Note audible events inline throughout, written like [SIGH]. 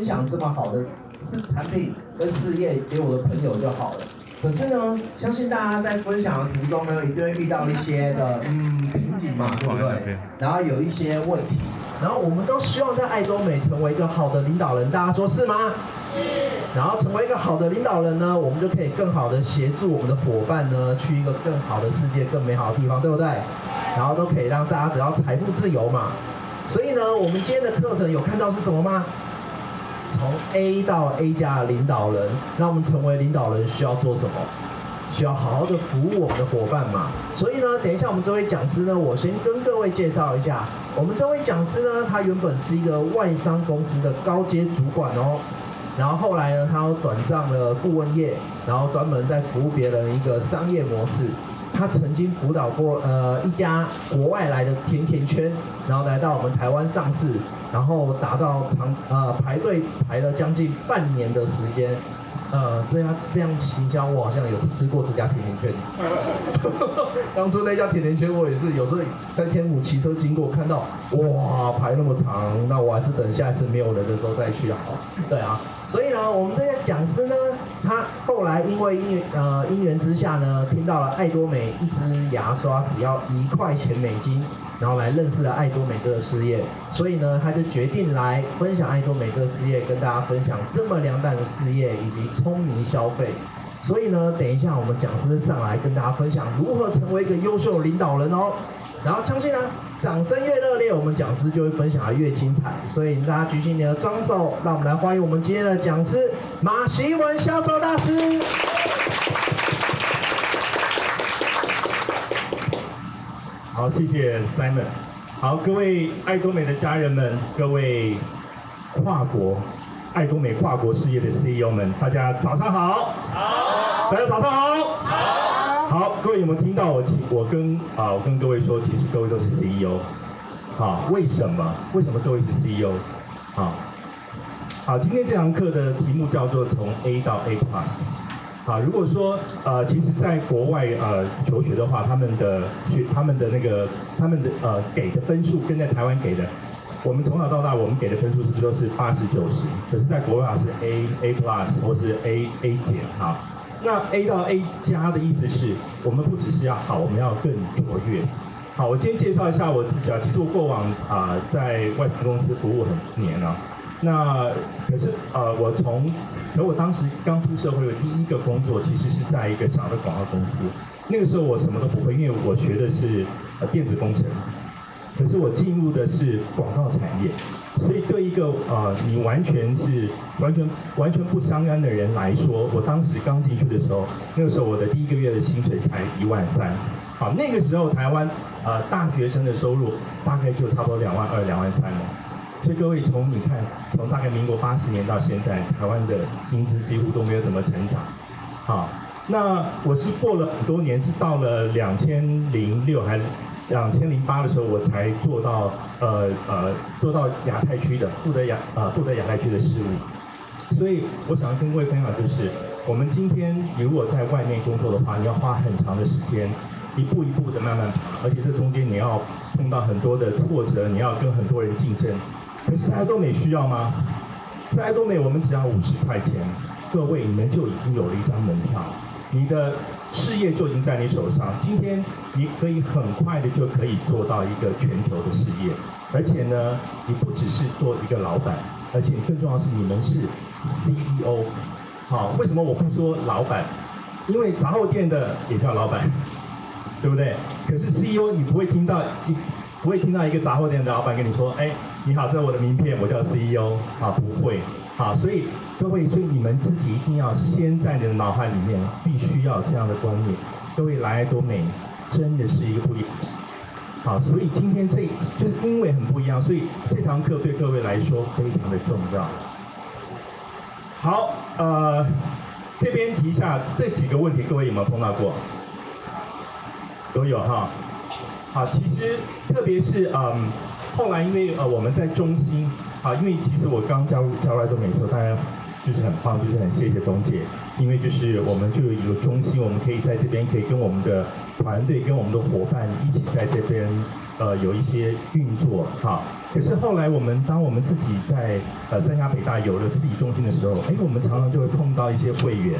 分享这么好的事产品跟事业给我的朋友就好了。可是呢，相信大家在分享的途中呢，一定会遇到一些的嗯瓶颈嘛，对不对？然后有一些问题，然后我们都希望在爱多美成为一个好的领导人，大家说是吗？是。然后成为一个好的领导人呢，我们就可以更好的协助我们的伙伴呢，去一个更好的世界、更美好的地方，对不对？然后都可以让大家得到财富自由嘛。所以呢，我们今天的课程有看到是什么吗？从 A 到 A 加的领导人，那我们成为领导人需要做什么？需要好好的服务我们的伙伴嘛。所以呢，等一下我们这位讲师呢，我先跟各位介绍一下，我们这位讲师呢，他原本是一个外商公司的高阶主管哦，然后后来呢，他又转战了顾问业，然后专门在服务别人一个商业模式。他曾经辅导过呃一家国外来的甜甜圈，然后来到我们台湾上市，然后达到长呃排队排了将近半年的时间。呃，这样这样行销，我好像有吃过这家甜甜圈。[LAUGHS] 当初那家甜甜圈，我也是有时候在天母骑车经过，看到哇排那么长，那我还是等下一次没有人的时候再去好。对啊，所以呢，我们这些讲师呢，他后来因为因呃因缘之下呢，听到了爱多美一支牙刷只要一块钱美金。然后来认识了爱多美这个事业，所以呢，他就决定来分享爱多美这个事业，跟大家分享这么良善的事业以及聪明消费。所以呢，等一下我们讲师上来跟大家分享如何成为一个优秀领导人哦。然后相信呢，掌声越热烈，我们讲师就会分享的越精彩。所以大家举起你的双手，让我们来欢迎我们今天的讲师马习文销售大师。好，谢谢 Simon。好，各位爱多美的家人们，各位跨国爱多美跨国事业的 CEO 们，大家早上好。好。大家早上好。好。好，各位有没有听到我？我跟啊，我跟各位说，其实各位都是 CEO。好，为什么？为什么各位是 CEO？好。好，今天这堂课的题目叫做从 A 到 A Plus。啊，如果说呃，其实在国外呃求学的话，他们的学他们的那个他们的呃给的分数跟在台湾给的，我们从小到大我们给的分数是不是都是八十九十？可是在国外是 A A plus 或是 A A 减哈。那 A 到 A 加的意思是我们不只是要好，我们要更卓越。好，我先介绍一下我自己啊，其实我过往啊、在外资公司服务很多年了。那可是呃，我从，可我当时刚出社会的第一个工作，其实是在一个小的广告公司。那个时候我什么都不会，因为我学的是呃电子工程。可是我进入的是广告产业，所以对一个呃你完全是完全完全不相干的人来说，我当时刚进去的时候，那个时候我的第一个月的薪水才一万三。好，那个时候台湾呃大学生的收入大概就差不多两万二、两万三了。所以各位从你看，从大概民国八十年到现在，台湾的薪资几乎都没有怎么成长。好，那我是过了很多年，是到了两千零六还两千零八的时候，我才做到呃呃做到亚太区的负责亚呃负责亚太区的事务。所以我想跟各位分享就是，我们今天如果在外面工作的话，你要花很长的时间。一步一步的慢慢爬，而且这中间你要碰到很多的挫折，你要跟很多人竞争。可是爱多美需要吗？在爱多美，我们只要五十块钱，各位你们就已经有了一张门票，你的事业就已经在你手上。今天你可以很快的就可以做到一个全球的事业，而且呢，你不只是做一个老板，而且更重要是你们是 CEO。好，为什么我不说老板？因为杂货店的也叫老板。[LAUGHS] 对不对？可是 CEO 你不会听到一不会听到一个杂货店的老板跟你说，哎，你好，这是我的名片，我叫 CEO 啊，不会好，所以各位，所以你们自己一定要先在你的脑海里面必须要这样的观念。各位来多美真的是一个不一样，好，所以今天这就是因为很不一样，所以这堂课对各位来说非常的重要。好，呃，这边提一下这几个问题，各位有没有碰到过？都有哈，好，其实特别是嗯，后来因为呃我们在中心，啊，因为其实我刚加入加入爱多美的时候，大家就是很棒，就是很谢谢董姐，因为就是我们就有一个中心，我们可以在这边可以跟我们的团队、跟我们的伙伴一起在这边呃有一些运作哈。可是后来我们当我们自己在呃三峡北大有了自己中心的时候，哎，我们常常就会碰到一些会员，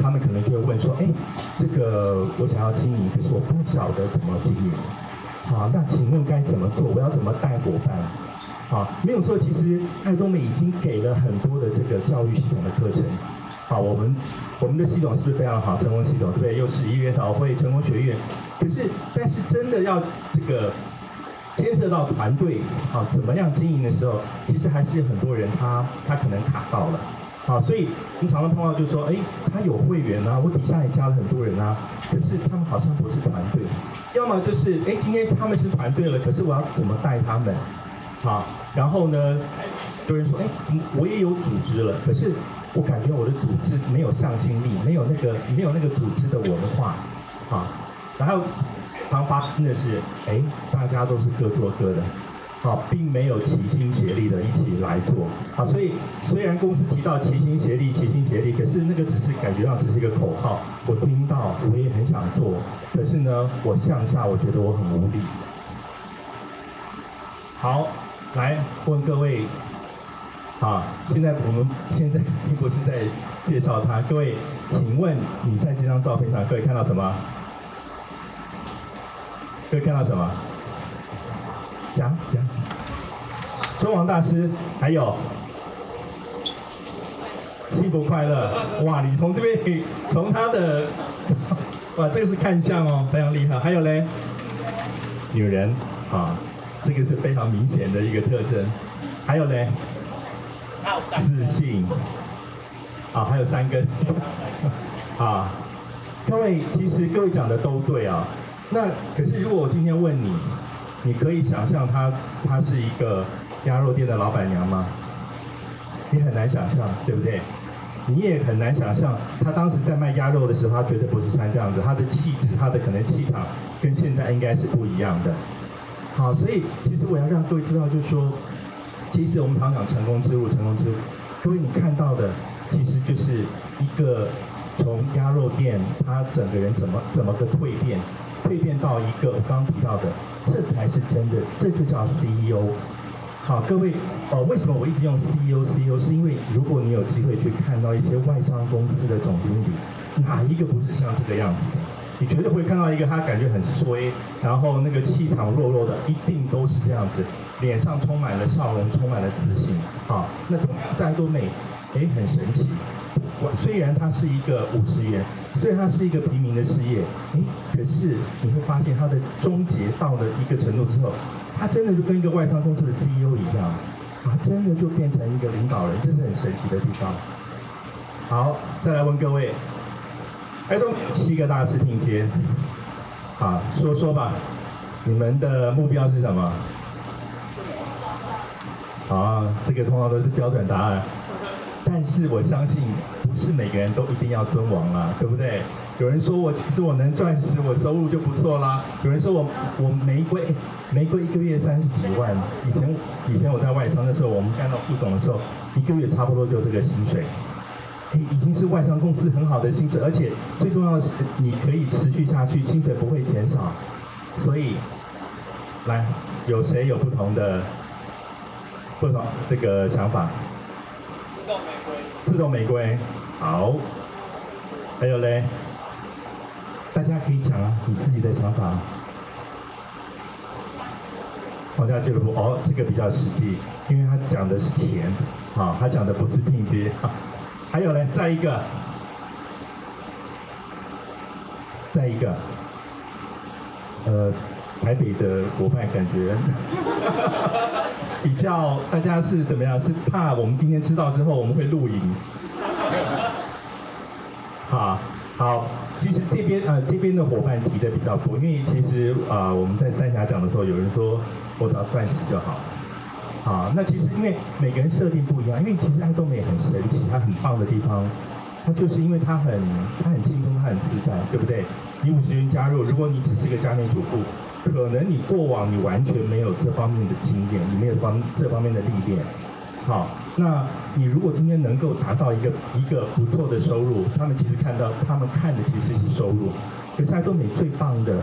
他们可能就会问说，哎，这个我想要经营，可是我不晓得怎么经营。好，那请问该怎么做？我要怎么带伙伴？好，没有错，其实爱多美已经给了很多的这个教育系统的课程。好，我们我们的系统是非常好？成功系统对？又是一月导会成功学院。可是，但是真的要这个牵涉到团队，啊，怎么样经营的时候，其实还是很多人他他可能卡到了。好，所以你常常碰到就是说，哎，他有会员啊，我底下也加了很多人啊，可是他们好像不是团队。要么就是，哎，今天他们是团队了，可是我要怎么带他们？好，然后呢，有人说，哎，我也有组织了，可是我感觉我的组织没有向心力，没有那个没有那个组织的文化，啊，然后常发生的是，哎，大家都是各做各的。好，并没有齐心协力的一起来做，好，所以虽然公司提到齐心协力、齐心协力，可是那个只是感觉上只是一个口号，我听到我也很想做，可是呢，我向下我觉得我很无力。好，来问各位，好，现在我们现在并不是在介绍他，各位，请问你在这张照片上，各位看到什么？各位看到什么？讲讲，尊王大师，还有幸福快乐，哇！你从这边，[LAUGHS] 从他的，[LAUGHS] 哇，这个是看相哦，非常厉害。还有嘞，女人，啊，这个是非常明显的一个特征。还有嘞，自信，啊，还有三根，[LAUGHS] 啊，各位，其实各位讲的都对啊。那可是如果我今天问你，你可以想象他他是一个鸭肉店的老板娘吗？你很难想象，对不对？你也很难想象，她当时在卖鸭肉的时候，她绝对不是穿这样子，她的气质，她的可能气场，跟现在应该是不一样的。好，所以其实我要让各位知道，就是说，其实我们常讲成功之路，成功之路，各位你看到的，其实就是一个从鸭肉店，她整个人怎么怎么个蜕变。蜕变到一个我刚提到的，这才是真的，这就叫 CEO。好，各位，呃，为什么我一直用 CEO CEO？是因为如果你有机会去看到一些外商公司的总经理，哪一个不是像这个样子？你绝对会看到一个他感觉很衰，然后那个气场弱弱的，一定都是这样子，脸上充满了笑容，充满了自信。好，那在爱多美，哎，很神奇。虽然它是一个五十元，虽然它是一个平民的事业，哎，可是你会发现它的终结到了一个程度之后，他真的就跟一个外商公司的 CEO 一样，啊，真的就变成一个领导人，这是很神奇的地方。好，再来问各位，哎，都七个大师拼接，啊，说说吧，你们的目标是什么？好啊，这个通常都是标准答案。但是我相信，不是每个人都一定要尊王啊，对不对？有人说我其实我能钻石，我收入就不错啦。有人说我我玫瑰玫瑰一个月三十几万，以前以前我在外商的时候，我们干到副总的时候，一个月差不多就这个薪水，哎，已经是外商公司很好的薪水，而且最重要的是你可以持续下去，薪水不会减少。所以，来，有谁有不同的不同这个想法？自动玫瑰，自动玫瑰，好。还有嘞，大家可以讲啊，你自己的想法。皇家俱乐部，哦，这个比较实际，因为他讲的是钱，啊，他讲的不是拼接。还有呢，再一个，再一个，呃。台北的伙伴感觉比较，大家是怎么样？是怕我们今天知道之后我们会录影？[LAUGHS] 好，好，其实这边呃这边的伙伴提的比较多，因为其实啊、呃、我们在三峡讲的时候，有人说我只要钻石就好。好，那其实因为每个人设定不一样，因为其实爱多美很神奇，它很棒的地方，它就是因为它很它很轻松，它很自在，对不对？你五十元加入，如果你只是个家庭主妇。可能你过往你完全没有这方面的经验，你没有方这方面的历练，好，那你如果今天能够达到一个一个不错的收入，他们其实看到他们看的其实是收入。可是爱多美最棒的，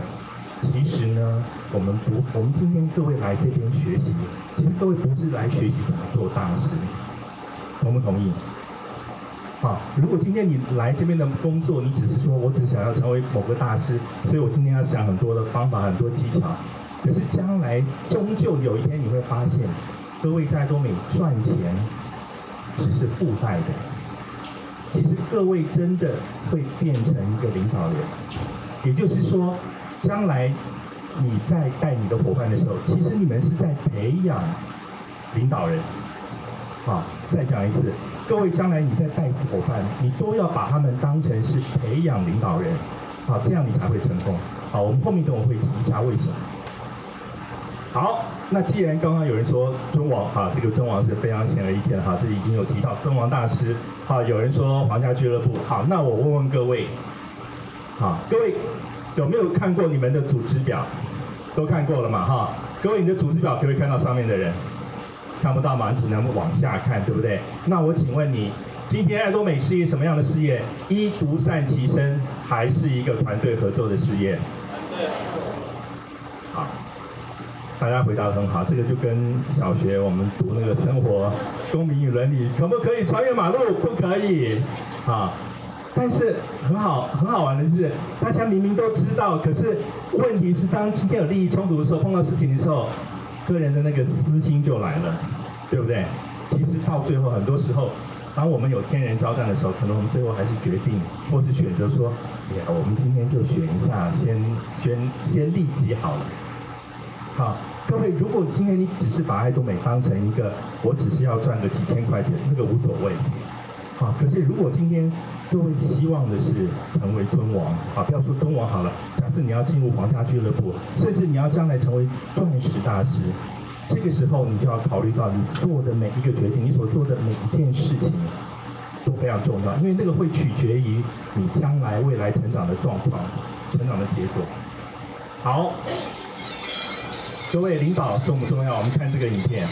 其实呢，我们不，我们今天各位来这边学习，其实各位不是来学习怎么做大师，同不同意？好，如果今天你来这边的工作，你只是说我只想要成为某个大师，所以我今天要想很多的方法、很多技巧。可是将来终究有一天你会发现，各位在多美赚钱只是附带的。其实各位真的会变成一个领导人，也就是说，将来你在带你的伙伴的时候，其实你们是在培养领导人。好，再讲一次。各位，将来你在带伙伴，你都要把他们当成是培养领导人，好，这样你才会成功。好，我们后面等我会提一下为什么。好，那既然刚刚有人说尊王，哈，这个尊王是非常显而易见的，哈，这里已经有提到尊王大师，好，有人说皇家俱乐部，好，那我问问各位，好，各位有没有看过你们的组织表？都看过了嘛，哈，各位你的组织表可不可以看到上面的人？看不到嘛，你只能往下看，对不对？那我请问你，今天爱多美是一个什么样的事业？一独善其身，还是一个团队合作的事业？团队合作。好，大家回答得很好，这个就跟小学我们读那个生活、公民与伦理，可不可以穿越马路？不可以。啊，但是很好，很好玩的是，大家明明都知道，可是问题是，当今天有利益冲突的时候，碰到事情的时候。个人的那个私心就来了，对不对？其实到最后，很多时候，当我们有天人交战的时候，可能我们最后还是决定，或是选择说，哎呀，我们今天就选一下，先先先利己好了。好，各位，如果今天你只是把爱多美当成一个，我只是要赚个几千块钱，那个无所谓。好，可是如果今天各位希望的是成为尊王，啊，不要说尊王好了，假设你要进入皇家俱乐部，甚至你要将来成为钻石大师，这个时候你就要考虑到你做的每一个决定，你所做的每一件事情都非常重要，因为那个会取决于你将来未来成长的状况、成长的结果。好，各位领导重不重要？我们看这个影片。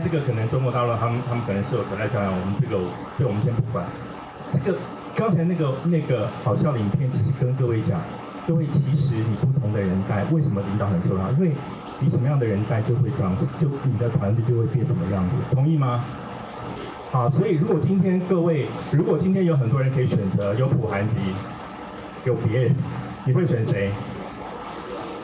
这个可能中国大陆他们他们可能是有可爱教养，我们这个这我们先不管。这个刚才那个那个好笑的影片，其实跟各位讲，各位其实你不同的人带，为什么领导很重要？因为你什么样的人带，就会长，就你的团队就会变什么样子，同意吗？好，所以如果今天各位，如果今天有很多人可以选择，有普韩籍，有别人，你会选谁？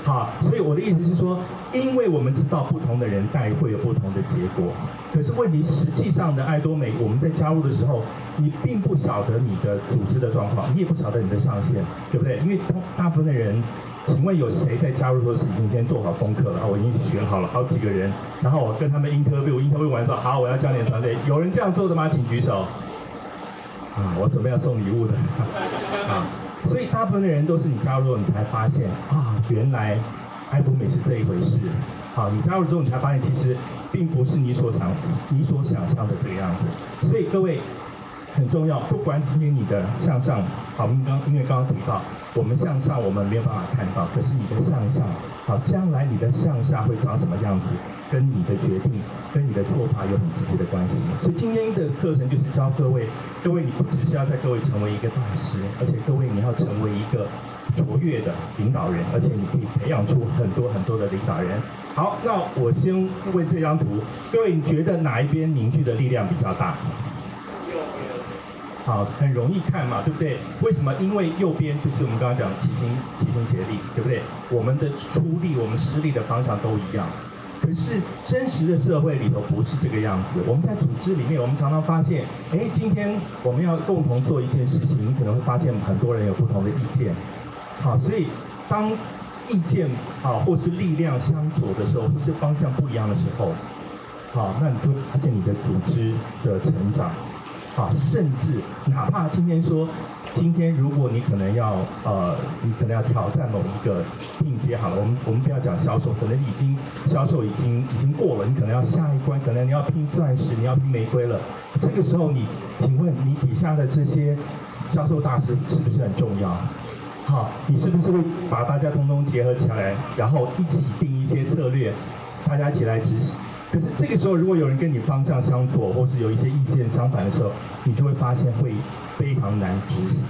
好，所以我的意思是说，因为我们知道不同的人带会有不同的结果，可是问题实际上的爱多美，我们在加入的时候，你并不晓得你的组织的状况，你也不晓得你的上限，对不对？因为大部分的人。请问有谁在加入的时候是已经先做好功课了？啊，我已经选好了好几个人，然后我跟他们 interview，interview 完之后，好，我要教练团队，有人这样做的吗？请举手。啊，我准备要送礼物的。[LAUGHS] [LAUGHS] 啊，所以大部分的人都是你加入你才发现啊，原来爱不美是这一回事。好，你加入之后，你才发现其实并不是你所想、你所想象的这个样子。所以各位。很重要，不管今天你的向上，好，我们刚因为刚刚提到，我们向上我们没有办法看到，可是你的向下，好，将来你的向下会长什么样子，跟你的决定，跟你的做法有很直接的关系。所以今天的课程就是教各位，各位你不只是要在各位成为一个大师，而且各位你要成为一个卓越的领导人，而且你可以培养出很多很多的领导人。好，那我先问这张图，各位你觉得哪一边凝聚的力量比较大？好，很容易看嘛，对不对？为什么？因为右边就是我们刚刚讲齐心齐心协力，对不对？我们的出力、我们施力的方向都一样。可是真实的社会里头不是这个样子。我们在组织里面，我们常常发现，哎，今天我们要共同做一件事情，你可能会发现很多人有不同的意见。好，所以当意见啊或是力量相左的时候，或是方向不一样的时候，好，那你就发现你的组织的成长。啊，甚至哪怕今天说，今天如果你可能要呃，你可能要挑战某一个进阶，好了，我们我们不要讲销售，可能已经销售已经已经过了，你可能要下一关，可能你要拼钻石，你要拼玫瑰了。这个时候你，请问你底下的这些销售大师是不是很重要？好，你是不是会把大家通通结合起来，然后一起定一些策略，大家一起来执行？可是这个时候，如果有人跟你方向相左，或是有一些意见相反的时候，你就会发现会非常难执行。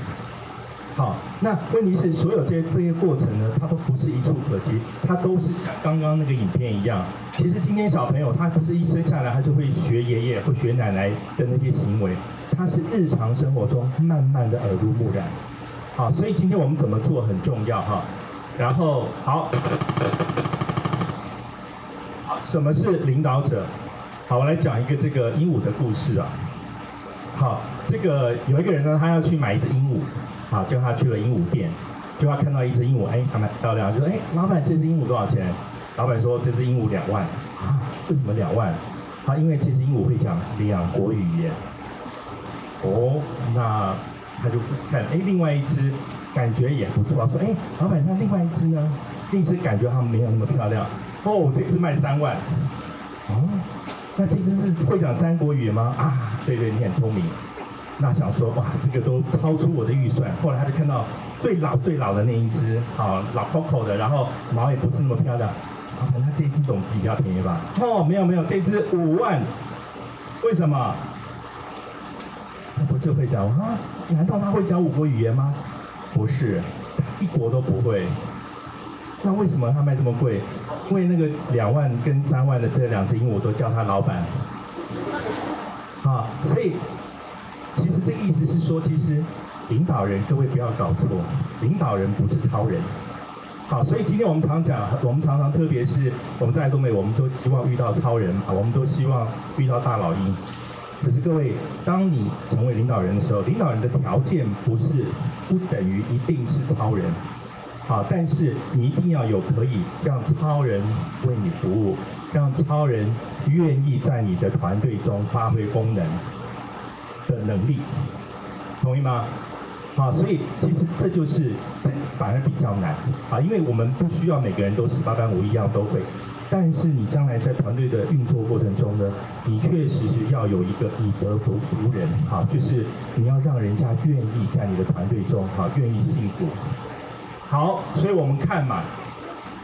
好，那问题是所有这些这些过程呢，它都不是一触可及，它都是像刚刚那个影片一样。其实今天小朋友他不是一生下来他就会学爷爷或学奶奶的那些行为，他是日常生活中慢慢的耳濡目染。好，所以今天我们怎么做很重要哈。然后好。什么是领导者？好，我来讲一个这个鹦鹉的故事啊。好，这个有一个人呢，他要去买一只鹦鹉，好，就他去了鹦鹉店，就他看到一只鹦鹉，哎，还蛮漂亮，就说，哎，老板，这只鹦鹉多少钱？老板说，这只鹦鹉两万。啊，为什么两万？啊，因为这只鹦鹉会讲两国语言。哦，那他就看，哎，另外一只感觉也不错，说，哎，老板，那另外一只呢？另一只感觉好像没有那么漂亮。哦，这只卖三万。哦，那这只是会讲三国语吗？啊，对对，你很聪明。那想说哇，这个都超出我的预算。后来他就看到最老最老的那一只，啊，老 Coco 的，然后毛也不是那么漂亮。啊，那这只总比较便宜吧？哦，没有没有，这只五万。为什么？他不是会讲啊？难道他会讲五国语言吗？不是，一国都不会。那为什么他卖这么贵？因为那个两万跟三万的这两只鹦鹉，我都叫他老板。啊，所以其实这个意思是说，其实领导人各位不要搞错，领导人不是超人。好，所以今天我们常讲，我们常常特别是我们在东北，我们都希望遇到超人啊，我们都希望遇到大老鹰。可是各位，当你成为领导人的时候，领导人的条件不是不等于一定是超人。好，但是你一定要有可以让超人为你服务，让超人愿意在你的团队中发挥功能的能力，同意吗？好，所以其实这就是这反而比较难啊，因为我们不需要每个人都十八般武艺一样都会，但是你将来在团队的运作过程中呢，你确实是要有一个以德服人，好，就是你要让人家愿意在你的团队中，好，愿意信服。好，所以我们看嘛，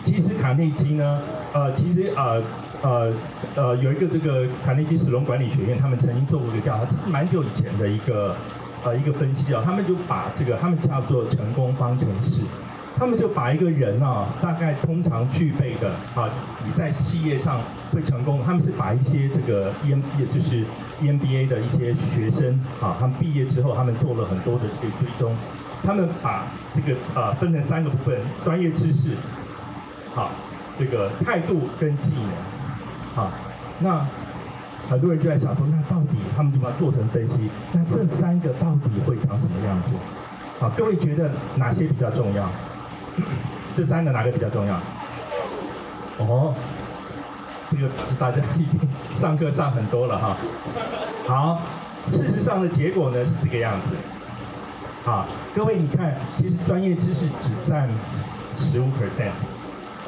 其实卡内基呢，呃，其实呃呃呃有一个这个卡内基史隆管理学院，他们曾经做过一个调查，这是蛮久以前的一个呃一个分析啊，他们就把这个他们叫做成功方程式。他们就把一个人啊，大概通常具备的啊，你在事业上会成功。他们是把一些这个 EM 也就是 EMBA 的一些学生啊，他们毕业之后，他们做了很多的这个追踪。他们把这个呃分成三个部分：专业知识，好，这个态度跟技能，好。那很多人就在想说，那到底他们怎么做成分析？那这三个到底会长什么样子？好，各位觉得哪些比较重要？[CLEARS THROAT] 这三个哪个比较重要？哦，这个是大家一定上课上很多了哈。好，事实上的结果呢是这个样子。好，各位你看，其实专业知识只占十五 percent，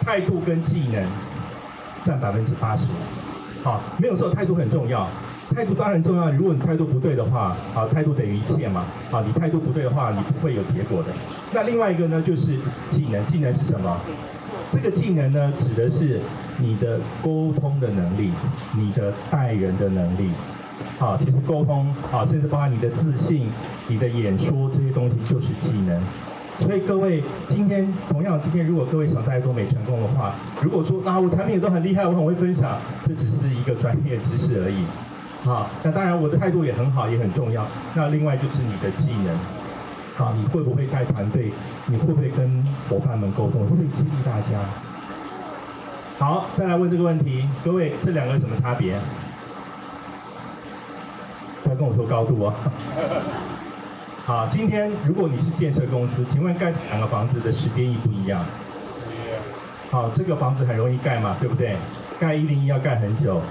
态度跟技能占百分之八十五。好，没有错，态度很重要。态度当然重要，如果你态度不对的话，啊，态度等于一切嘛，啊，你态度不对的话，你不会有结果的。那另外一个呢，就是技能，技能是什么？这个技能呢，指的是你的沟通的能力，你的待人的能力。好，其实沟通，啊，甚至包括你的自信、你的演说这些东西，就是技能。所以各位，今天同样，今天如果各位想在多美成功的话，如果说啊，我产品都很厉害，我很会分享，这只是一个专业知识而已。好，那当然我的态度也很好，也很重要。那另外就是你的技能，好，你会不会带团队？你会不会跟伙伴们沟通？会不会激励大家？好，再来问这个问题，各位这两个有什么差别？不要跟我说高度啊好，今天如果你是建设公司，请问盖两个房子的时间一不一样？好，这个房子很容易盖嘛，对不对？盖一零一要盖很久，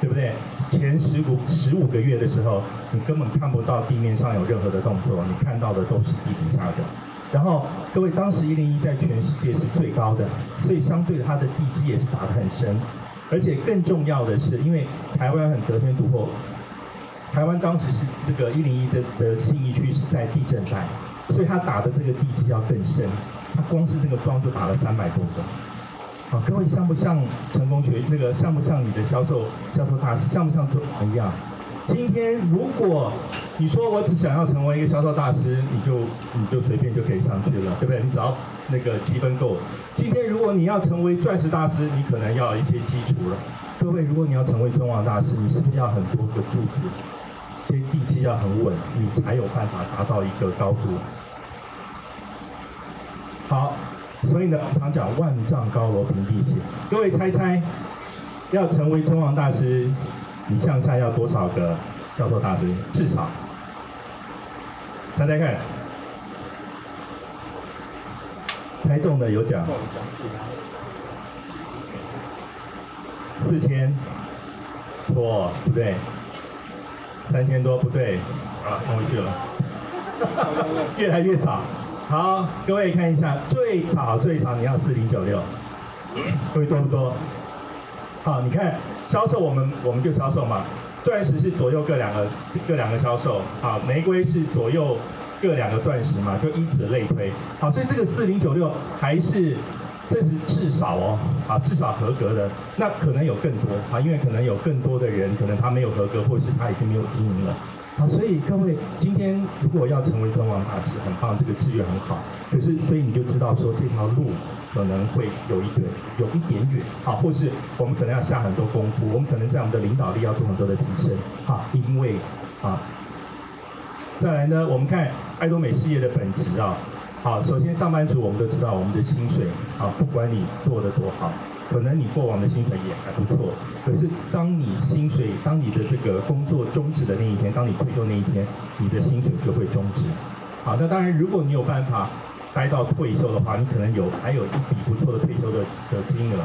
对不对？前十五十五个月的时候，你根本看不到地面上有任何的动作，你看到的都是地底下的。然后各位，当时一零一在全世界是最高的，所以相对它的地基也是打得很深，而且更重要的是，因为台湾很得天独厚。台湾当时是这个一零一的的信义区是在地震带，所以他打的这个地基要更深，他光是这个桩就打了三百多个。好，各位像不像成功学那个像不像你的销售销售大师像不像都一样？今天如果你说我只想要成为一个销售大师，你就你就随便就可以上去了，对不对？你只要那个积分够。今天如果你要成为钻石大师，你可能要一些基础了。各位，如果你要成为尊王大师，你是不是要很多个柱子？基要很稳，你才有办法达到一个高度。好，所以呢，我常讲万丈高楼平地起。各位猜猜，要成为尊王大师，你向下要多少个销售大师？至少，猜猜看，猜中的有奖。四千，错，对不对。三千多不对，啊，冲回去了，[LAUGHS] 越来越少。好，各位看一下，最少最少你要四零九六，各位多不多？好，你看销售我们我们就销售嘛，钻石是左右各两个各两个销售，好，玫瑰是左右各两个钻石嘛，就以此类推。好，所以这个四零九六还是。这是至少哦，啊，至少合格的，那可能有更多啊，因为可能有更多的人，可能他没有合格，或是他已经没有经营了，好，所以各位今天如果要成为尊王大师，很棒，这个资源很好，可是所以你就知道说这条路可能会有一点有一点远，好，或是我们可能要下很多功夫，我们可能在我们的领导力要做很多的提升，啊，因为啊，再来呢，我们看艾多美事业的本质啊。好，首先上班族我们都知道我们的薪水，啊，不管你做得多好，可能你过往的薪水也还不错，可是当你薪水，当你的这个工作终止的那一天，当你退休那一天，你的薪水就会终止。好，那当然如果你有办法待到退休的话，你可能有还有一笔不错的退休的的金额。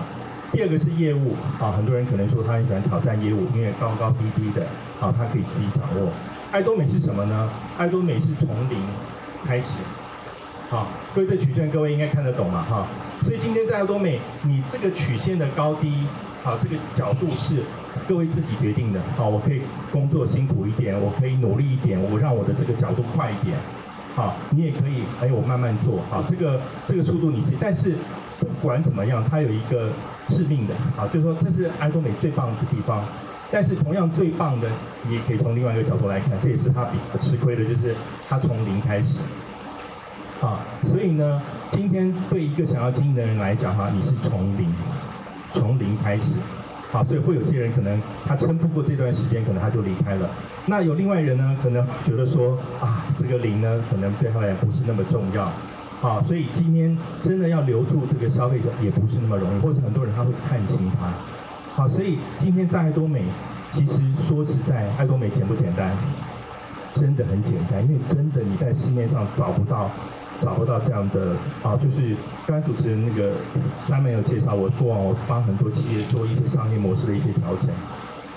第二个是业务，啊，很多人可能说他很喜欢挑战业务，因为高高低低的，啊，他可以自己掌握。艾多美是什么呢？艾多美是从零开始。好，各位这曲线各位应该看得懂嘛？哈，所以今天在多美，你这个曲线的高低，好，这个角度是各位自己决定的。好，我可以工作辛苦一点，我可以努力一点，我让我的这个角度快一点。好，你也可以，哎，我慢慢做。好，这个这个速度你自己，但是不管怎么样，它有一个致命的，好，就是说这是安多美最棒的地方。但是同样最棒的，你也可以从另外一个角度来看，这也是它比较吃亏的，就是它从零开始。啊，所以呢，今天对一个想要经营的人来讲哈，你是从零，从零开始，好，所以会有些人可能他撑不过这段时间，可能他就离开了。那有另外人呢，可能觉得说啊，这个零呢，可能对他来不是那么重要，啊，所以今天真的要留住这个消费者也不是那么容易，或是很多人他会看清他。好，所以今天在爱多美，其实说实在，爱多美简不简单？真的很简单，因为真的你在市面上找不到。找不到这样的啊，就是刚才主持人那个他没有介绍，我过往我帮很多企业做一些商业模式的一些调整。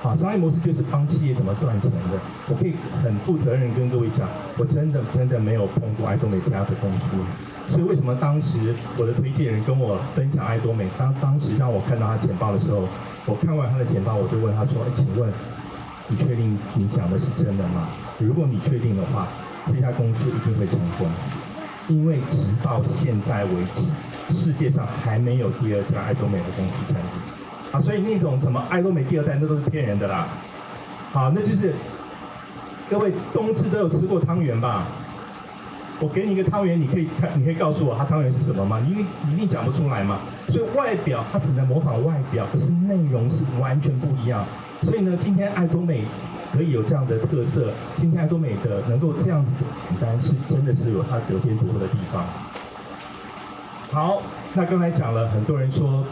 啊，商业模式就是帮企业怎么赚钱的。我可以很负责任跟各位讲，我真的真的没有碰过艾多美家的公司。所以为什么当时我的推荐人跟我分享艾多美，当当时让我看到他简报的时候，我看完他的简报，我就问他说：“哎，请问你确定你讲的是真的吗？如果你确定的话，这家公司一定会成功。”因为直到现在为止，世界上还没有第二家艾多美的公司成立，啊，所以那种什么艾多美第二代那都是骗人的啦，好，那就是各位冬至都有吃过汤圆吧？我给你一个汤圆，你可以看，你可以告诉我它汤圆是什么吗？因为你一定讲不出来嘛，所以外表它只能模仿外表，可是内容是完全不一样。所以呢，今天爱多美可以有这样的特色，今天爱多美的能够这样子简单，是真的是有它得天独厚的地方。好，那刚才讲了，很多人说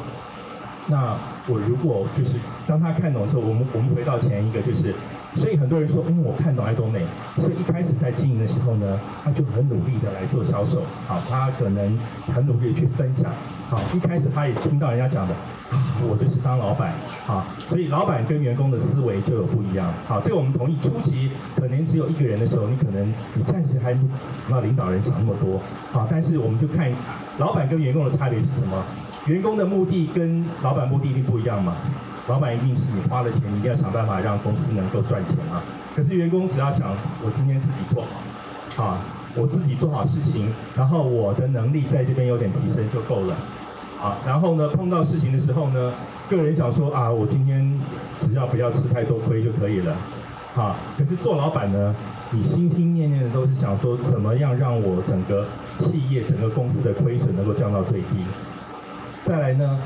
那我如果就是当他看懂的时候，我们我们回到前一个就是，所以很多人说，嗯，我看懂爱多美，所以一开始在经营的时候呢，他就很努力的来做销售，好，他可能很努力去分享，好，一开始他也听到人家讲的，啊，我就是当老板，好，所以老板跟员工的思维就有不一样，好，这个我们同意，初期可能只有一个人的时候，你可能你暂时还不知道领导人想那么多，好，但是我们就看老板跟员工的差别是什么，员工的目的跟老板目的一定不一样嘛，老板一定是你花了钱，一定要想办法让公司能够赚钱啊。可是员工只要想我今天自己做好，啊，我自己做好事情，然后我的能力在这边有点提升就够了，啊，然后呢碰到事情的时候呢，个人想说啊，我今天只要不要吃太多亏就可以了，啊，可是做老板呢，你心心念念的都是想说怎么样让我整个企业整个公司的亏损能够降到最低。再来呢，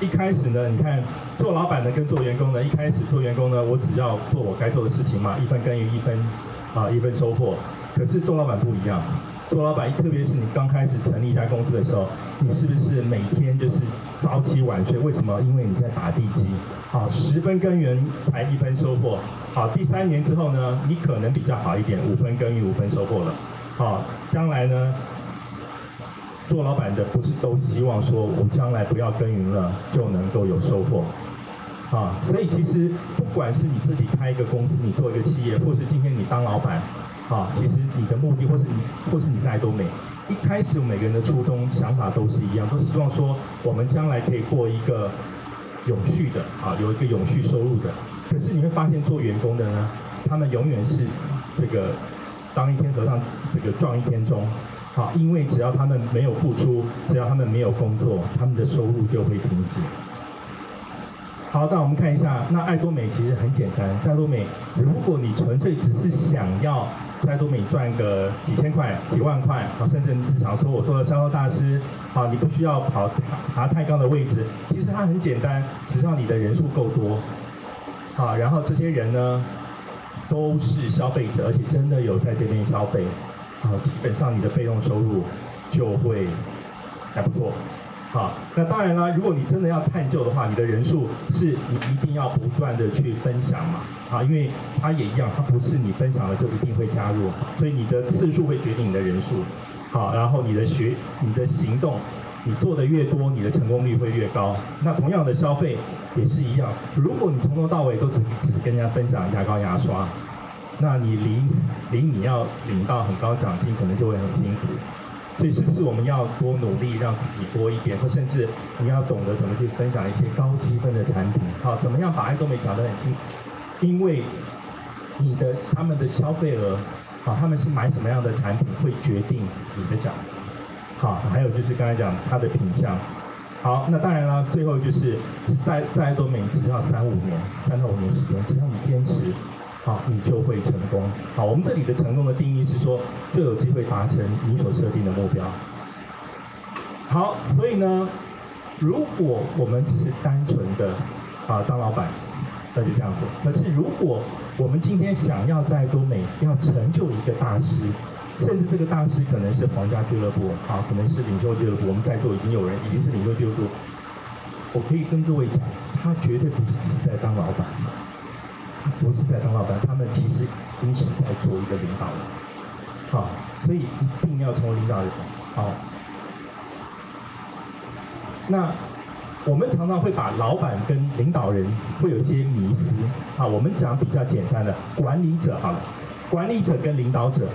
一开始呢，你看做老板的跟做员工的，一开始做员工呢，我只要做我该做的事情嘛，一分耕耘一分啊一分收获。可是做老板不一样，做老板特别是你刚开始成立一家公司的时候，你是不是每天就是早起晚睡？为什么？因为你在打地基。好，十分耕耘才一分收获。好，第三年之后呢，你可能比较好一点，五分耕耘五分收获了。好，将来呢？做老板的不是都希望说，我将来不要耕耘了，就能够有收获，啊，所以其实不管是你自己开一个公司，你做一个企业，或是今天你当老板，啊，其实你的目的，或是你，或是你在多美，一开始每个人的初衷想法都是一样，都希望说我们将来可以过一个永续的，啊，有一个永续收入的。可是你会发现做员工的呢，他们永远是这个当一天和尚这个撞一天钟。好，因为只要他们没有付出，只要他们没有工作，他们的收入就会停止。好，那我们看一下，那爱多美其实很简单，爱多美，如果你纯粹只是想要爱多美赚个几千块、几万块，好，甚至你只想说我做了销售大师，好，你不需要跑爬太高的位置，其实它很简单，只要你的人数够多，好，然后这些人呢都是消费者，而且真的有在这边消费。啊，基本上你的被动收入就会还不错。好，那当然了，如果你真的要探究的话，你的人数是你一定要不断的去分享嘛。啊，因为它也一样，它不是你分享了就一定会加入，所以你的次数会决定你的人数。好，然后你的学、你的行动，你做的越多，你的成功率会越高。那同样的消费也是一样，如果你从头到尾都只只跟人家分享牙膏牙刷。那你离离你要领到很高奖金，可能就会很辛苦。所以是不是我们要多努力，让自己多一点，或甚至你要懂得怎么去分享一些高积分的产品？好，怎么样把爱多美讲得很清楚？因为你的他们的消费额，好，他们是买什么样的产品会决定你的奖金。好，还有就是刚才讲它的品相。好，那当然了，最后就是在在爱多美只要三五年，三到五年时间，只要你坚持。好，你就会成功。好，我们这里的成功的定义是说，就有机会达成你所设定的目标。好，所以呢，如果我们只是单纯的啊当老板，那就这样子。可是如果我们今天想要在多美要成就一个大师，甚至这个大师可能是皇家俱乐部，啊，可能是领袖俱乐部，我们在座已经有人已经是领袖俱乐部，我可以跟各位讲，他绝对不是只是在当老板。不是在当老板，他们其实已经是在做一个领导人。好，所以一定要成为领导人。好，那我们常常会把老板跟领导人会有一些迷思。好，我们讲比较简单的管理者好了，管理者跟领导者，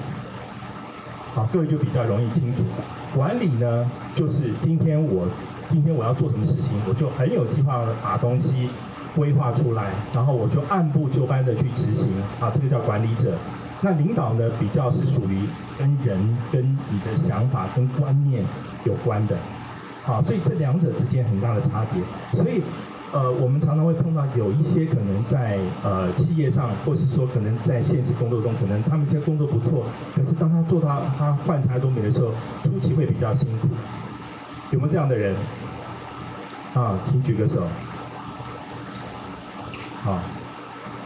好，各位就比较容易清楚。管理呢，就是今天我今天我要做什么事情，我就很有计划把东西。规划出来，然后我就按部就班的去执行，啊，这个叫管理者。那领导呢，比较是属于跟人、跟你的想法、跟观念有关的，好，所以这两者之间很大的差别。所以，呃，我们常常会碰到有一些可能在呃企业上，或是说可能在现实工作中，可能他们现在工作不错，可是当他做到他换台多美的时候，初期会比较辛苦。有没有这样的人？啊，请举个手。好，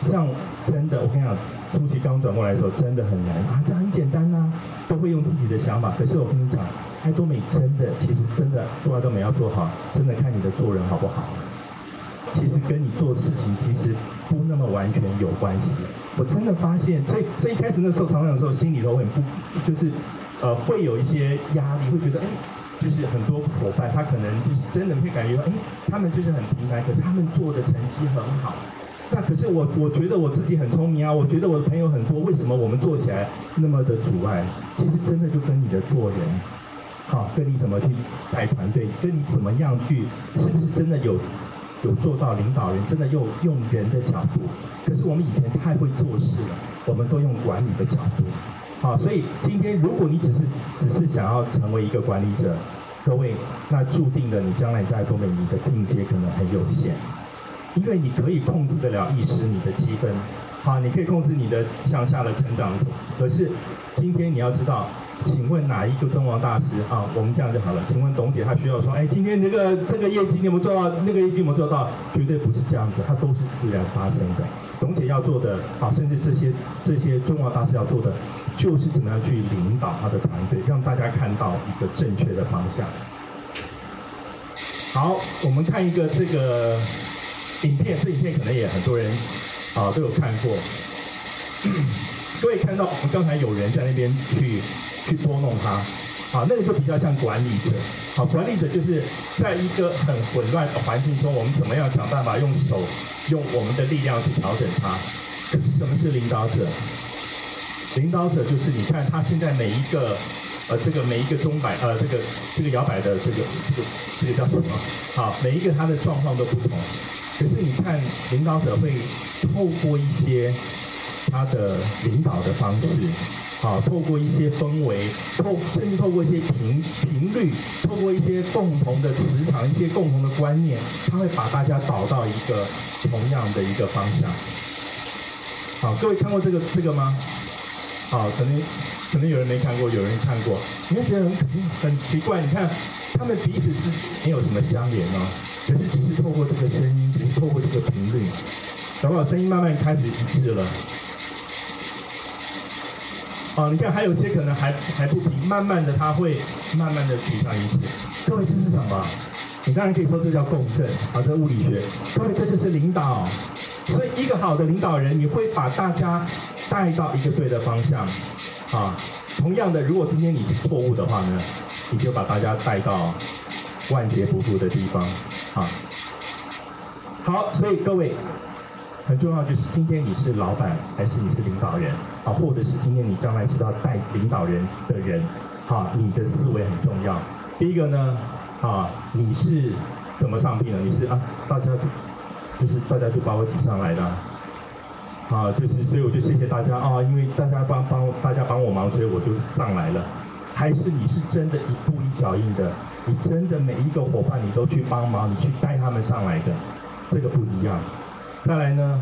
像真的，我跟你讲，初期刚转过来的时候，真的很难啊。这很简单呐、啊，都会用自己的想法。可是我跟你讲，爱多美真的，其实真的做爱多美要做好，真的看你的做人好不好。其实跟你做事情其实不那么完全有关系。我真的发现，所以所以一开始那时候，常常有时候心里头会不，就是呃会有一些压力，会觉得哎，就是很多伙伴他可能就是真的会感觉到，哎，他们就是很平凡，可是他们做的成绩很好。那可是我我觉得我自己很聪明啊，我觉得我的朋友很多，为什么我们做起来那么的阻碍？其实真的就跟你的做人。好，跟你怎么去带团队，跟你怎么样去，是不是真的有有做到领导人，真的用用人的角度？可是我们以前太会做事了，我们都用管理的角度。好，所以今天如果你只是只是想要成为一个管理者，各位，那注定了你将来在多美你的定阶可能很有限，因为你可以控制得了一时你的积分，好，你可以控制你的向下的成长，可是今天你要知道。请问哪一个中王大师啊？我们这样就好了。请问董姐，她需要说，哎，今天这个这个业绩你有没有做到？那个业绩有没有做到？绝对不是这样子，它都是自然发生的。董姐要做的啊，甚至这些这些中王大师要做的，就是怎么样去领导他的团队，让大家看到一个正确的方向。好，我们看一个这个影片，这影片可能也很多人啊都有看过。各位看到我们刚才有人在那边去。去捉弄他，啊，那个就比较像管理者，好，管理者就是在一个很混乱的环境中，我们怎么样想办法用手，用我们的力量去调整它。可是什么是领导者？领导者就是你看他现在每一个，呃，这个每一个钟摆，呃，这个这个摇摆的这个这个这个叫什么？好，每一个他的状况都不同。可是你看领导者会透过一些他的领导的方式。好，透过一些氛围，透甚至透过一些频频率，透过一些共同的磁场，一些共同的观念，他会把大家导到一个同样的一个方向。好，各位看过这个这个吗？好，可能可能有人没看过，有人看过，你会觉得很很奇怪。你看，他们彼此之间没有什么相连哦，可是只是透过这个声音，只是透过这个频率，搞不好声音慢慢开始一致了。哦，你看，还有些可能还还不平，慢慢的他会慢慢的趋向一致。各位，这是什么？你当然可以说这叫共振，啊，这物理学。各位，这就是领导。所以，一个好的领导人，你会把大家带到一个对的方向。啊，同样的，如果今天你是错误的话呢，你就把大家带到万劫不复的地方。啊，好，所以各位。很重要就是今天你是老板还是你是领导人啊，或者是今天你将来是要带领导人的人，啊，你的思维很重要。第一个呢，啊，你是怎么上聘的？你是啊，大家就是大家就把我挤上来的，啊就是所以我就谢谢大家啊，因为大家帮帮大家帮我忙，所以我就上来了。还是你是真的一步一脚印的，你真的每一个伙伴你都去帮忙，你去带他们上来的，这个不一样。再来呢，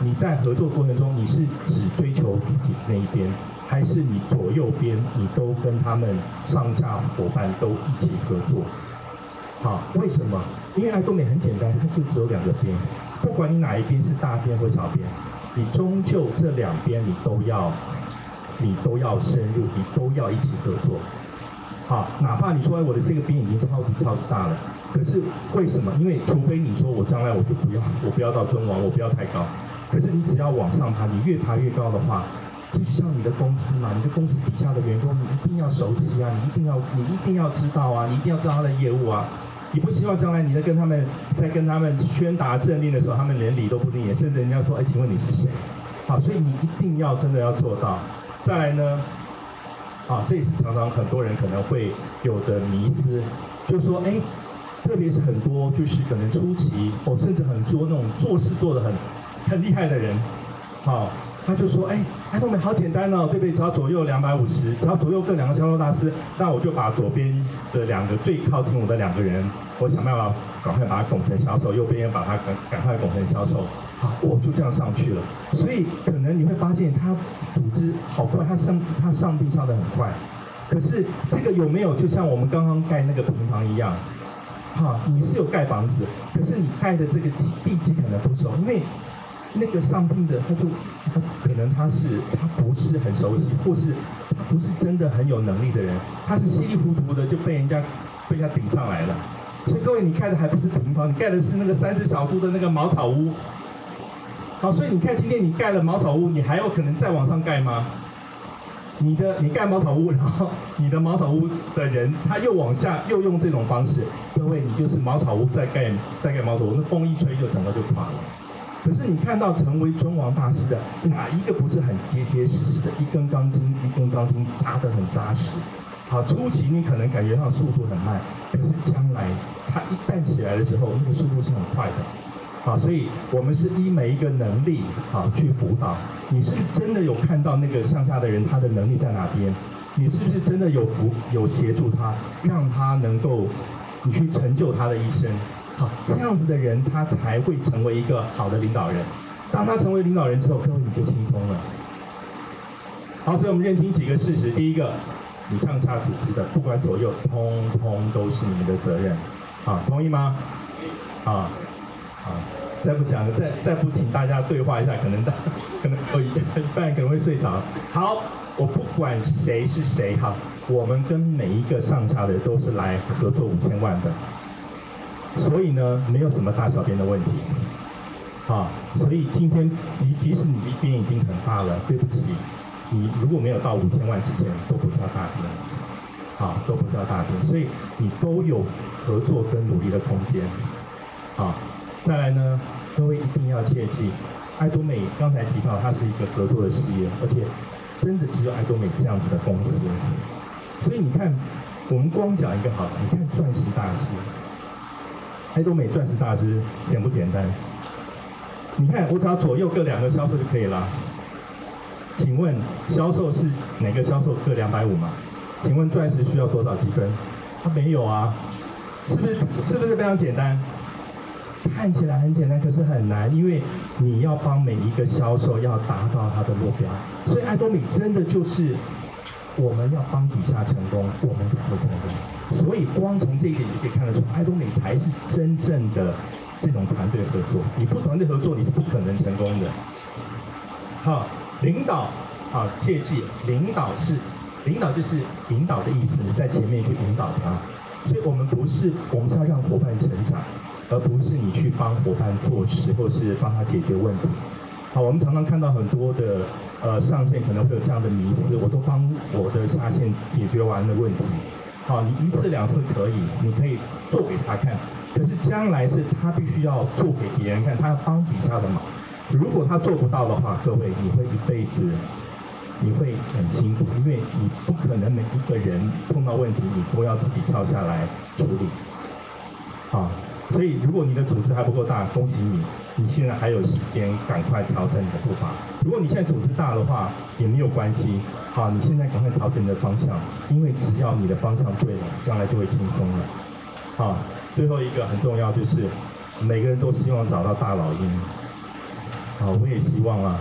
你在合作过程中，你是只追求自己那一边，还是你左右边你都跟他们上下伙伴都一起合作？好，为什么？因为爱多美很简单，它就只有两个边，不管你哪一边是大边或小边，你终究这两边你都要，你都要深入，你都要一起合作。好，哪怕你说我的这个边已经超级超级大了，可是为什么？因为除非你说我将来我就不要，我不要到中王，我不要太高。可是你只要往上爬，你越爬越高的话，就像你的公司嘛，你的公司底下的员工，你一定要熟悉啊，你一定要，你一定要知道啊，你一定要知道他的业务啊。你不希望将来你在跟他们在跟他们宣达政令的时候，他们连理都不理，甚至人家说，哎，请问你是谁？好，所以你一定要真的要做到。再来呢？啊，这也是常常很多人可能会有的迷思，就说，哎，特别是很多就是可能初期，哦，甚至很多那种做事做得很很厉害的人，好。他就说：“哎，爱多美好简单哦，对不对？只要左右两百五十，只要左右各两个销售大师，那我就把左边的两个最靠近我的两个人，我想办法赶快把他拱成销售，右边也把他赶赶快拱成销售，好，我就这样上去了。所以可能你会发现他组织好快，他上他上地上得很快，可是这个有没有就像我们刚刚盖那个平房一样？哈，你是有盖房子，可是你盖的这个地基可能不熟，因为。”那个上聘的，他就他可能他是他不是很熟悉，或是他不是真的很有能力的人，他是稀里糊涂的就被人家被人家顶上来了。所以各位，你盖的还不是平房，你盖的是那个三只小猪的那个茅草屋。好，所以你看，今天你盖了茅草屋，你还有可能再往上盖吗？你的你盖茅草屋，然后你的茅草屋的人他又往下又用这种方式，各位，你就是茅草屋再盖再盖茅草屋，那风一吹就整个就垮了。可是你看到成为尊王大师的哪一个不是很结结实实的，一根钢筋一根钢筋扎得很扎实？好，初期你可能感觉上速度很慢，可是将来它一旦起来的时候，那个速度是很快的。好，所以我们是依每一个能力好去辅导。你是真的有看到那个向下的人他的能力在哪边？你是不是真的有辅有协助他，让他能够你去成就他的一生？好，这样子的人他才会成为一个好的领导人。当他成为领导人之后，各位你就轻松了。好，所以我们认清几个事实：第一个，你上下组织的不管左右，通通都是你们的责任。好，同意吗？啊。啊，再不讲了，再再不请大家对话一下，可能大可能有一半可能会睡着。好，我不管谁是谁哈，我们跟每一个上下的人都是来合作五千万的，所以呢，没有什么大小便的问题。啊，所以今天即即使你一边已经很大了，对不起，你如果没有到五千万之前都不叫大边，好，都不叫大边，所以你都有合作跟努力的空间，啊。再来呢，各位一定要切记，艾多美刚才提到它是一个合作的事业，而且真的只有艾多美这样子的公司。所以你看，我们光讲一个好，你看钻石大师，艾多美钻石大师简不简单？你看我只要左右各两个销售就可以了。请问销售是哪个销售各两百五吗？请问钻石需要多少积分？它没有啊，是不是？是不是非常简单？看起来很简单，可是很难，因为你要帮每一个销售要达到他的目标，所以爱多美真的就是我们要帮底下成功，我们才会成功。所以光从这一点就可以看得出，艾多美才是真正的这种团队合作。你不团队合作，你是不可能成功的。好，领导，好，切记，领导是领导就是引导的意思，你在前面去引导他。所以我们不是，我们是要让伙伴成长。而不是你去帮伙伴做事，或是帮他解决问题。好，我们常常看到很多的呃上线可能会有这样的迷思，我都帮我的下线解决完了问题。好，你一次两次可以，你可以做给他看，可是将来是他必须要做给别人看，他要帮底下的忙。如果他做不到的话，各位你会一辈子你会很辛苦，因为你不可能每一个人碰到问题你都要自己跳下来处理。好。所以，如果你的组织还不够大，恭喜你，你现在还有时间赶快调整你的步伐。如果你现在组织大的话，也没有关系，好，你现在赶快调整你的方向，因为只要你的方向对了，将来就会轻松了。好，最后一个很重要就是，每个人都希望找到大老鹰。好，我也希望啊，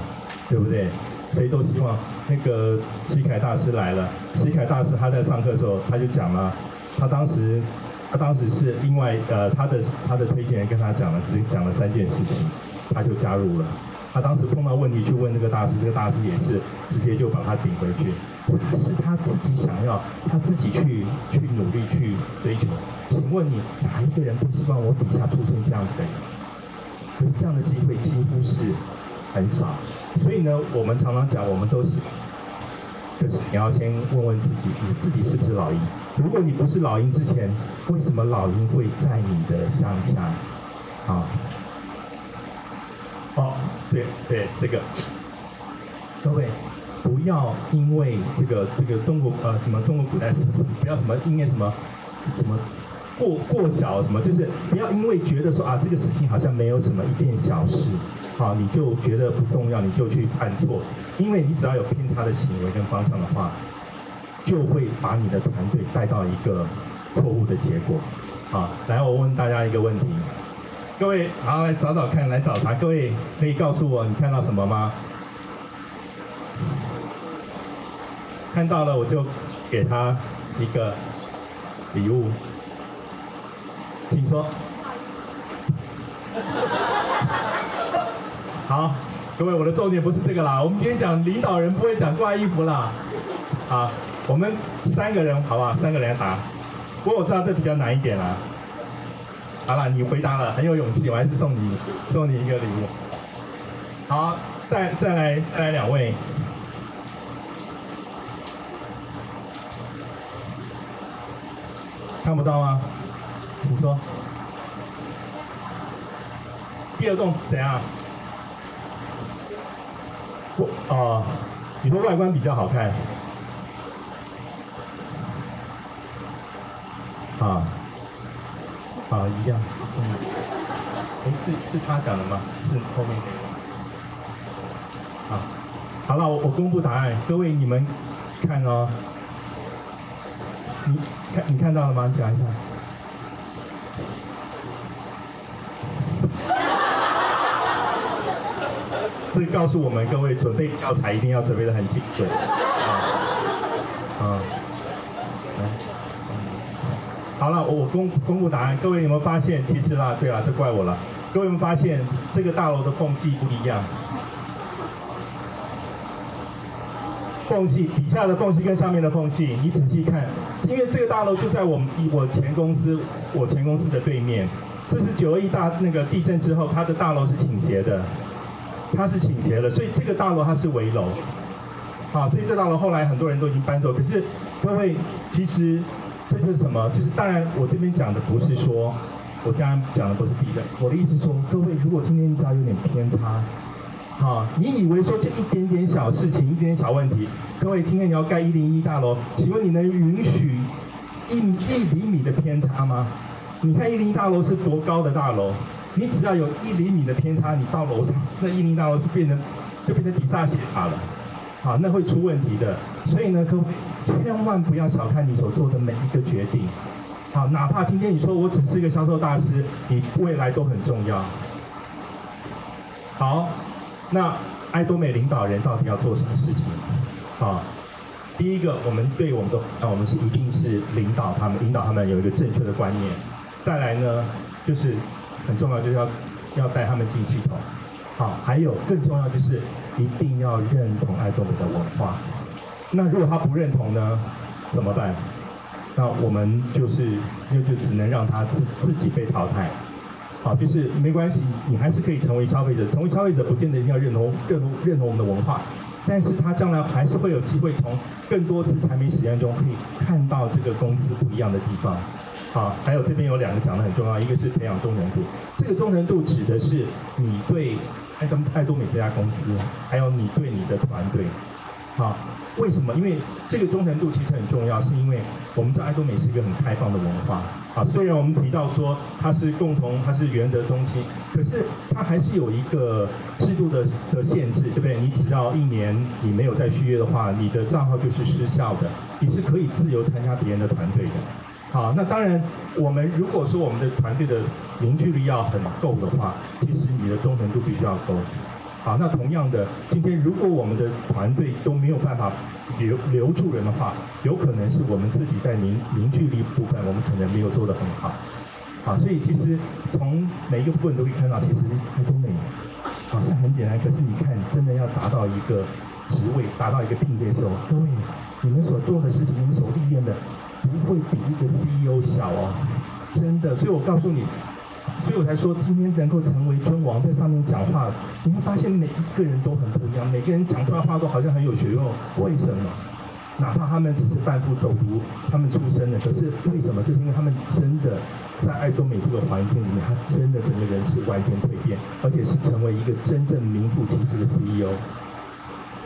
对不对？谁都希望。那个西凯大师来了，西凯大师他在上课的时候，他就讲了，他当时。他当时是另外呃，他的他的推荐人跟他讲了，只讲了三件事情，他就加入了。他当时碰到问题去问那个大师，这个大师也是直接就把他顶回去。他是他自己想要，他自己去去努力去追求。请问你哪一个人不希望我底下出现这样的人？可是这样的机会几乎是很少。所以呢，我们常常讲，我们都是。可是你要先问问自己，你自己是不是老鹰？如果你不是老鹰之前，为什么老鹰会在你的乡下？啊，哦，对对，这个，各位不要因为这个这个中国呃什么中国古代什么什么，不要什么因为什么什么过过小什么，就是不要因为觉得说啊这个事情好像没有什么一件小事。好，你就觉得不重要，你就去犯错，因为你只要有偏差的行为跟方向的话，就会把你的团队带到一个错误的结果。好，来，我问大家一个问题，各位，好，来找找看，来找他，各位可以告诉我你看到什么吗？看到了，我就给他一个礼物，请说。好，各位，我的重点不是这个啦。我们今天讲领导人不会讲挂衣服啦。好，我们三个人好不好？三个人来答。不过我知道这比较难一点啦。好了，你回答了，很有勇气，我还是送你送你一个礼物。好，再再来再来两位，看不到吗？你说，第二栋怎样？不，哦，你说外观比较好看。啊，啊，一样，嗯，哎，是是他讲的吗？是后面那个。好，好了，我我公布答案，各位你们看哦，你看你看到了吗？讲一下。这告诉我们各位准备教材一定要准备得很精准。啊，啊，好了，我公公布答案，各位有没有发现？其实啦，对啦，这怪我了。各位有没有发现这个大楼的缝隙不一样？缝隙底下的缝隙跟上面的缝隙，你仔细看，因为这个大楼就在我们我前公司我前公司的对面，这是九二一大那个地震之后，它的大楼是倾斜的，它是倾斜的，所以这个大楼它是危楼，好，所以这大楼后来很多人都已经搬走，可是各位其实这就是什么？就是当然我这边讲的不是说，我刚刚讲的不是地震，我的意思说，各位如果今天只要有点偏差。好，你以为说这一点点小事情，一点点小问题，各位今天你要盖一零一大楼，请问你能允许一一厘米的偏差吗？你看一零一大楼是多高的大楼，你只要有一厘米的偏差，你到楼上那一零一大楼是变成就变成比萨斜塔了，好，那会出问题的。所以呢，各位千万不要小看你所做的每一个决定，好，哪怕今天你说我只是一个销售大师，你未来都很重要。好。那艾多美领导人到底要做什么事情？好，第一个，我们对我们的，我们是一定是领导他们，引导他们有一个正确的观念。再来呢，就是很重要，就是要要带他们进系统。好，还有更重要就是一定要认同爱多美的文化。那如果他不认同呢，怎么办？那我们就是就就只能让他自自己被淘汰。好，就是没关系，你还是可以成为消费者。成为消费者不见得一定要认同、认同、认同我们的文化，但是他将来还是会有机会从更多次产品实验中可以看到这个公司不一样的地方。好，还有这边有两个讲的很重要，一个是培养忠诚度。这个忠诚度指的是你对爱登爱多美这家公司，还有你对你的团队。好，为什么？因为这个忠诚度其实很重要，是因为我们知道艾多美是一个很开放的文化。啊，虽然我们提到说它是共同，它是原则中心，可是它还是有一个制度的的限制，对不对？你只要一年你没有再续约的话，你的账号就是失效的，你是可以自由参加别人的团队的。好，那当然，我们如果说我们的团队的凝聚力要很够的话，其实你的忠诚度必须要够。好，那同样的，今天如果我们的团队都没有办法留留住人的话，有可能是我们自己在凝凝聚力部分，我们可能没有做得很好。好，所以其实从每一个部分都可以看到，其实爱多美好像很简单，可是你看，真的要达到一个职位，达到一个聘阶的时候，各位，你们所做的事情，你们所历练的，不会比一个 CEO 小哦，真的。所以我告诉你。所以我才说，今天能够成为尊王，在上面讲话，你会发现每一个人都很不一样，每个人讲出来话都好像很有学问。为什么？哪怕他们只是贩夫走读，他们出身的，可是为什么？就是因为他们真的在爱多美这个环境里面，他真的整个人是完全蜕变，而且是成为一个真正名副其实的 CEO。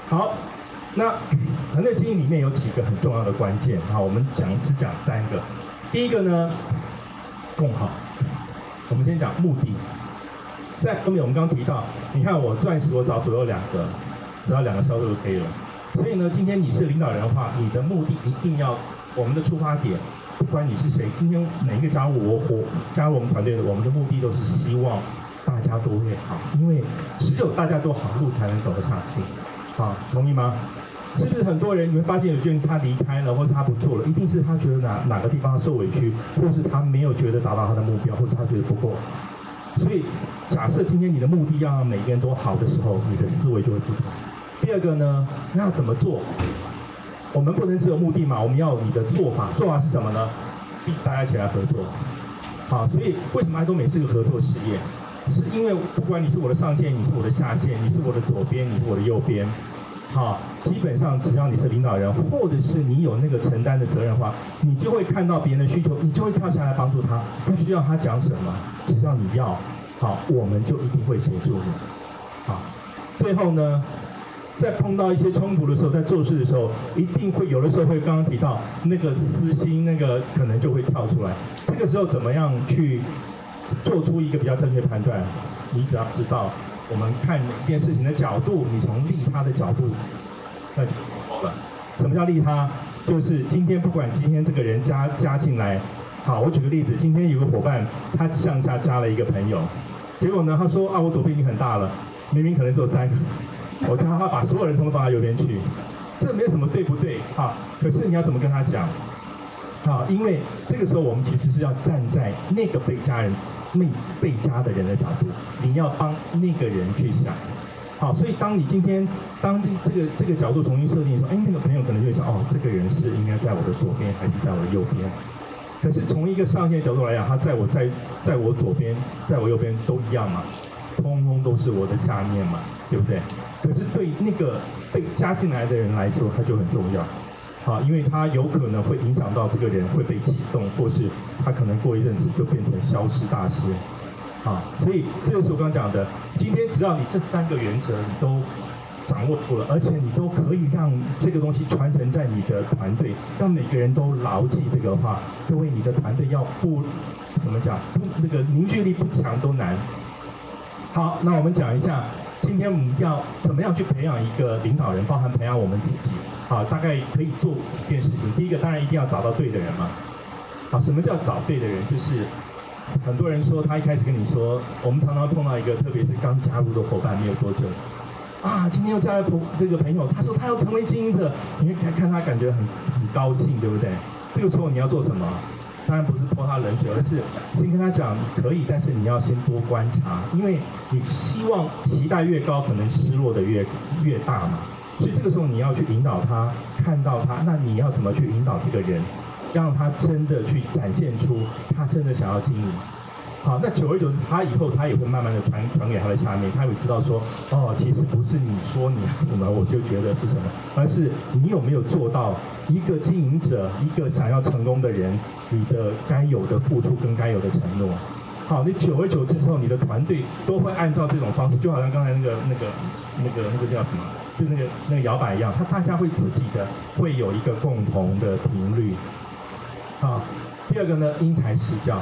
好，那团队经营里面有几个很重要的关键，好，我们讲只讲三个。第一个呢，共好。我们先讲目的，在后面我们刚提到，你看我钻石我找左右两个，只要两个销售就可以了。所以呢，今天你是领导人的话，你的目的一定要，我们的出发点，不管你是谁，今天哪一个加入我我加入我们团队的，我们的目的都是希望大家都会好，因为只有大家都好，路才能走得下去。好，同意吗？是不是很多人你会发现有些人他离开了，或是他不做了，一定是他觉得哪哪个地方受委屈，或是他没有觉得达到他的目标，或是他觉得不够。所以假设今天你的目的要让每个人都好的时候，你的思维就会不同。第二个呢，那要怎么做？我们不能只有目的嘛，我们要有你的做法。做法是什么呢？大家一起来合作。好，所以为什么爱多美是个合作事业？是因为不管你是我的上线，你是我的下线，你是我的左边，你是我的右边，好，基本上只要你是领导人，或者是你有那个承担的责任的话，你就会看到别人的需求，你就会跳下来帮助他。不需要他讲什么，只要你要，好，我们就一定会协助你。好，最后呢，在碰到一些冲突的时候，在做事的时候，一定会有的时候会刚刚提到那个私心，那个可能就会跳出来。这个时候怎么样去做出一个比较正确判断？你只要知道，我们看每件事情的角度，你从利他的角度，那就不错了。什么叫利他？就是今天不管今天这个人加加进来，好，我举个例子，今天有个伙伴他向下加了一个朋友，结果呢，他说啊，我左边已经很大了，明明可能只有三个。[LAUGHS] 我叫他把所有人通通放到右边去，这没有什么对不对啊？可是你要怎么跟他讲？啊，因为这个时候我们其实是要站在那个被加人、那被加的人的角度，你要帮那个人去想。好，所以当你今天当这个这个角度重新设定的时候，哎，那个朋友可能就会想，哦，这个人是应该在我的左边还是在我的右边？可是从一个上线角度来讲，他在我在在我左边，在我右边都一样嘛。通通都是我的下面嘛，对不对？可是对那个被加进来的人来说，他就很重要，好，因为他有可能会影响到这个人会被启动，或是他可能过一阵子就变成消失大师，啊，所以这就是我刚讲的，今天只要你这三个原则你都掌握住了，而且你都可以让这个东西传承在你的团队，让每个人都牢记这个话，各位你的团队要不怎么讲，不那个凝聚力不强都难。好，那我们讲一下，今天我们要怎么样去培养一个领导人，包含培养我们自己。好，大概可以做几件事情。第一个，当然一定要找到对的人嘛。啊，什么叫找对的人？就是很多人说他一开始跟你说，我们常常碰到一个，特别是刚加入的伙伴没有多久，啊，今天又加了朋这个朋友，他说他要成为经营者，你会看看他感觉很很高兴，对不对？这个时候你要做什么？当然不是泼他冷水，而是先跟他讲可以，但是你要先多观察，因为你希望期待越高，可能失落的越越大嘛。所以这个时候你要去引导他，看到他，那你要怎么去引导这个人，让他真的去展现出他真的想要经营。好，那久而久之，他以后他也会慢慢的传传给他的下面，他会知道说，哦，其实不是你说你什么，我就觉得是什么，而是你有没有做到一个经营者，一个想要成功的人，你的该有的付出跟该有的承诺。好，你久而久之之后，你的团队都会按照这种方式，就好像刚才那个那个那个那个叫什么，就那个那个摇摆一样，他大家会自己的会有一个共同的频率。好，第二个呢，因材施教。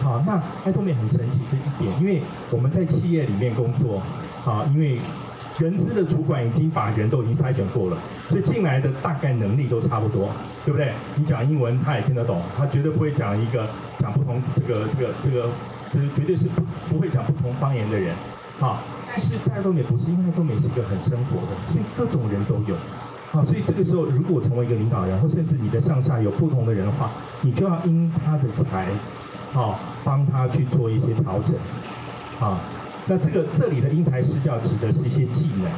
好，那爱多美很神奇的一点，因为我们在企业里面工作，好，因为人资的主管已经把人都已经筛选过了，所以进来的大概能力都差不多，对不对？你讲英文他也听得懂，他绝对不会讲一个讲不同这个这个这个，就是绝对是不不会讲不同方言的人，好，但是在爱多美不是，因为爱多美是一个很生活的，所以各种人都有，好，所以这个时候如果成为一个领导人，或甚至你的上下有不同的人的话，你就要因他的才。好，帮他去做一些调整。好，那这个这里的因材施教指的是一些技能，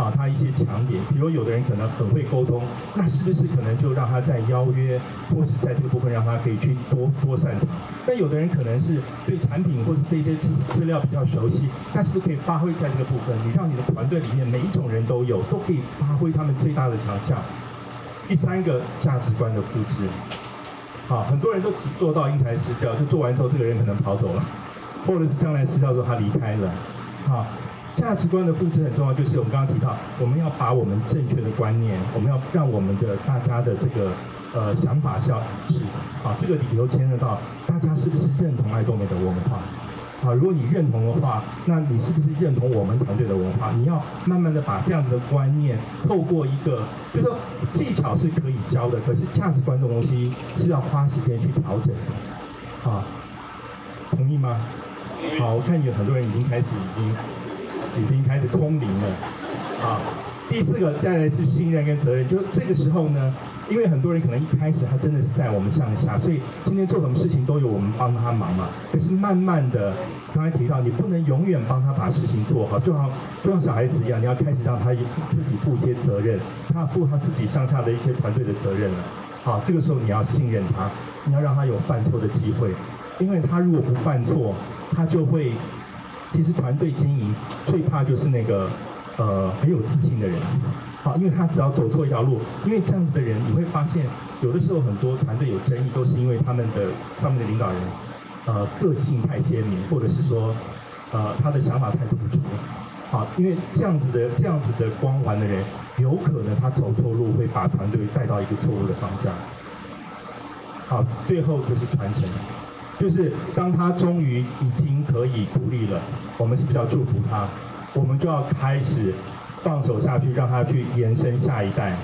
好，他一些强点。比如有的人可能很会沟通，那是不是可能就让他在邀约或是在这个部分让他可以去多多擅长？那有的人可能是对产品或是这些资资料比较熟悉，但是可以发挥在这个部分。你让你的团队里面每一种人都有，都可以发挥他们最大的强项。第三个价值观的复制。好，很多人都只做到因材施教，就做完之后，这个人可能跑走了，或者是将来施教之后他离开了。好，价值观的复制很重要，就是我们刚刚提到，我们要把我们正确的观念，我们要让我们的大家的这个呃想法是要一致。啊，这个里头牵涉到大家是不是认同爱多美的文化。啊，如果你认同的话，那你是不是认同我们团队的文化？你要慢慢的把这样的观念，透过一个，就是说技巧是可以教的，可是价值观的东西是要花时间去调整的。啊，同意吗？好，我看有很多人已经开始，已经，已经开始空灵了。啊。第四个带来是信任跟责任，就这个时候呢，因为很多人可能一开始他真的是在我们向下，所以今天做什么事情都有我们帮他忙嘛。可是慢慢的，刚才提到你不能永远帮他把事情做好，就好就像小孩子一样，你要开始让他自己负一些责任，他负他自己上下的一些团队的责任了。好，这个时候你要信任他，你要让他有犯错的机会，因为他如果不犯错，他就会，其实团队经营最怕就是那个呃很有自信的人，好，因为他只要走错一条路，因为这样子的人你会发现，有的时候很多团队有争议都是因为他们的上面的领导人，呃个性太鲜明，或者是说呃他的想法太突出。好，因为这样子的这样子的光环的人，有可能他走错路，会把团队带到一个错误的方向。好，最后就是传承，就是当他终于已经可以独立了，我们是不是要祝福他，我们就要开始放手下去，让他去延伸下一代。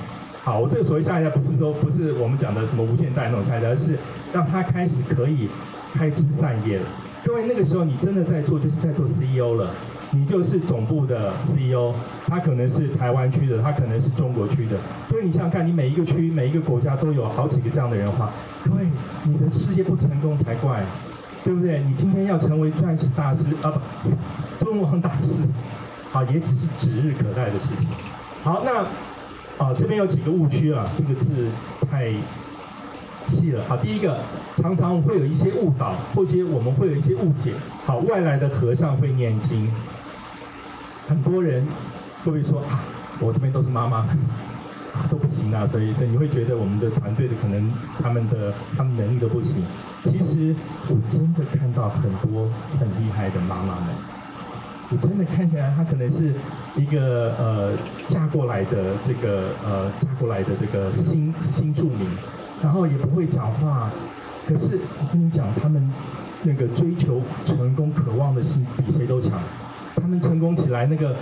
好，我这个所谓下一代，不是说不是我们讲的什么无限代那种下一代，而是让他开始可以开枝散叶了。各位，那个时候你真的在做，就是在做 CEO 了。你就是总部的 CEO，他可能是台湾区的，他可能是中国区的。所以你想想看，你每一个区、每一个国家都有好几个这样的人话，各位，你的事业不成功才怪，对不对？你今天要成为钻石大师啊不，尊王大师，好，也只是指日可待的事情。好，那啊这边有几个误区啊，这个字太。细了，好，第一个常常会有一些误导，或者我们会有一些误解。好，外来的和尚会念经，很多人会不会说啊，我这边都是妈妈，都不行啊，所以所以你会觉得我们的团队的可能他们的他们能力都不行。其实我真的看到很多很厉害的妈妈们，我真的看起来她可能是一个呃嫁过来的这个呃嫁过来的这个新新住民。然后也不会讲话，可是我跟你讲，他们那个追求成功、渴望的心比谁都强。他们成功起来，那个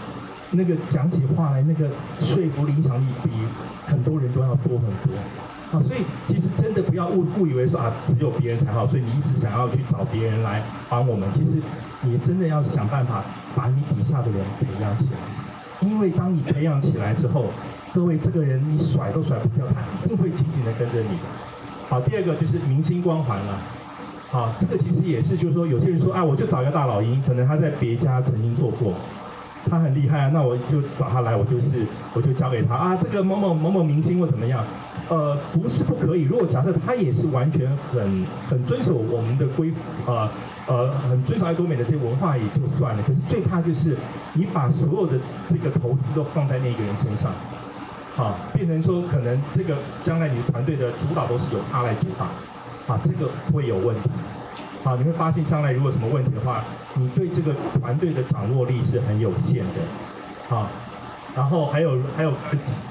那个讲起话来，那个说服影响力比很多人都要多很多。啊，所以其实真的不要误误以为说啊，只有别人才好，所以你一直想要去找别人来帮我们。其实你真的要想办法把你底下的人培养起来，因为当你培养起来之后。各位，这个人你甩都甩不掉，他一定会紧紧的跟着你。好，第二个就是明星光环了。好，这个其实也是，就是说有些人说啊，我就找一个大老鹰，可能他在别家曾经做过，他很厉害啊，那我就找他来，我就是我就交给他啊，这个某某某某明星或怎么样，呃，不是不可以。如果假设他也是完全很很遵守我们的规，呃呃，很遵守爱多美的这个文化也就算了。可是最怕就是你把所有的这个投资都放在那个人身上。好，变成说可能这个将来你的团队的主导都是由他来主导，啊，这个会有问题。好，你会发现将来如果什么问题的话，你对这个团队的掌握力是很有限的。好，然后还有还有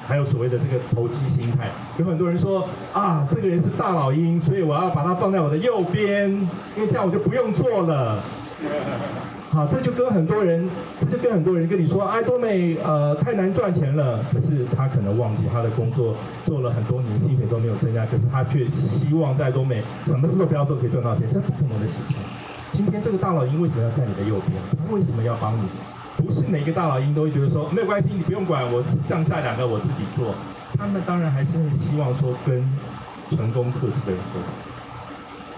还有所谓的这个投机心态，有很多人说啊，这个人是大老鹰，所以我要把他放在我的右边，因为这样我就不用做了。好，这就跟很多人，这就跟很多人跟你说，爱多美呃太难赚钱了。可是他可能忘记他的工作做了很多年，薪水都没有增加，可是他却希望在多美什么事都不要做可以赚到钱，这不可能的事情。今天这个大老鹰为什么要在你的右边？他为什么要帮你？不是每个大老鹰都会觉得说没有关系，你不用管我是，上下两个我自己做。他们当然还是很希望说跟成功特质的人做。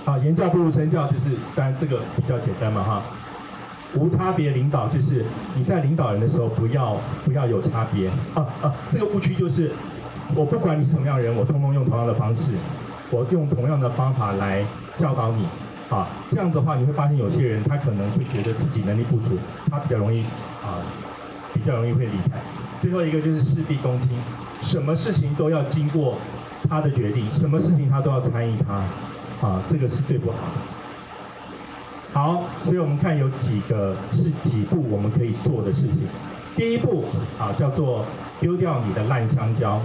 好，言教不如身教，就是当然这个比较简单嘛哈。无差别领导就是你在领导人的时候不要不要有差别啊啊！这个误区就是我不管你是什么样的人，我通通用同样的方式，我用同样的方法来教导你啊。这样的话你会发现有些人他可能会觉得自己能力不足，他比较容易啊比较容易会离开。最后一个就是事必躬亲，什么事情都要经过他的决定，什么事情他都要参与他啊，这个是最不好的。好，所以我们看有几个是几步我们可以做的事情。第一步啊，叫做丢掉你的烂香蕉。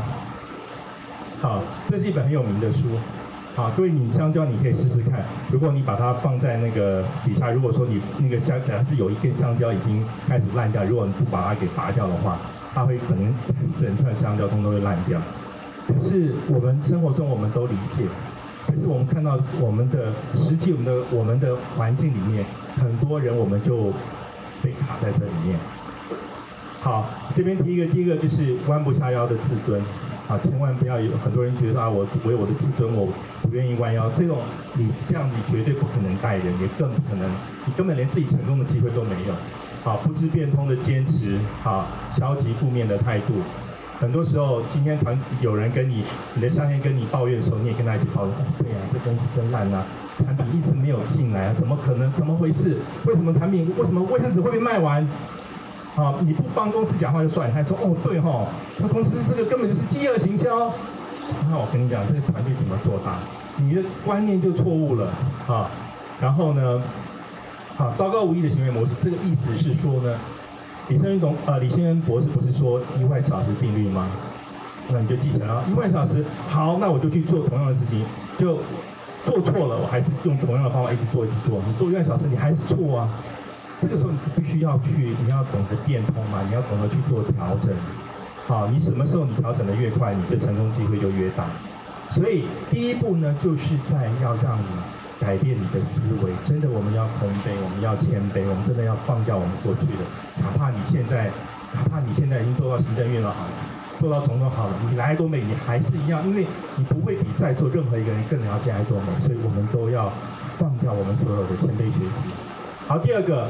好，这是一本很有名的书。好，各位，你香蕉你可以试试看。如果你把它放在那个底下，如果说你那个香蕉是有一根香蕉已经开始烂掉，如果你不把它给拔掉的话，它会可能整串香蕉通通会烂掉。可是我们生活中我们都理解。可是我们看到我们的实际，我们的我们的环境里面，很多人我们就被卡在这里面。好，这边第一个，第一个就是弯不下腰的自尊，啊，千万不要有很多人觉得啊，我为我的自尊，我不愿意弯腰，这种你这样你绝对不可能带人，也更不可能，你根本连自己成功的机会都没有。好，不知变通的坚持，好，消极负面的态度。很多时候，今天团有人跟你，你的上线跟你抱怨的时候，你也跟他一起抱怨。哦，对啊，这公司真烂啊，产品一直没有进来啊，怎么可能？怎么回事？为什么产品？为什么卫生纸会被卖完？啊，你不帮公司讲话就算，还说哦对哈，那公司这个根本就是饥饿行销。那我跟你讲，这个团队怎么做大？你的观念就错误了啊。然后呢，啊，糟糕无益的行为模式，这个意思是说呢。李先生董，呃，李先生博士不是说一万小时定律吗？那你就记起来了，一万小时，好，那我就去做同样的事情，就做错了，我还是用同样的方法一直做，一直做。你做一万小时，你还是错啊。这个时候你必须要去，你要懂得变通嘛，你要懂得去做调整。好，你什么时候你调整的越快，你的成功机会就越大。所以第一步呢，就是在要让你。改变你的思维，真的，我们要空杯，我们要谦卑，我们真的要放下我们过去的。哪怕你现在，哪怕你现在已经做到行政院了好了，做到总统好了，你来多美，你还是一样，因为你不会比在座任何一个人更了解爱多美，所以我们都要放掉我们所有的谦卑学习。好，第二个，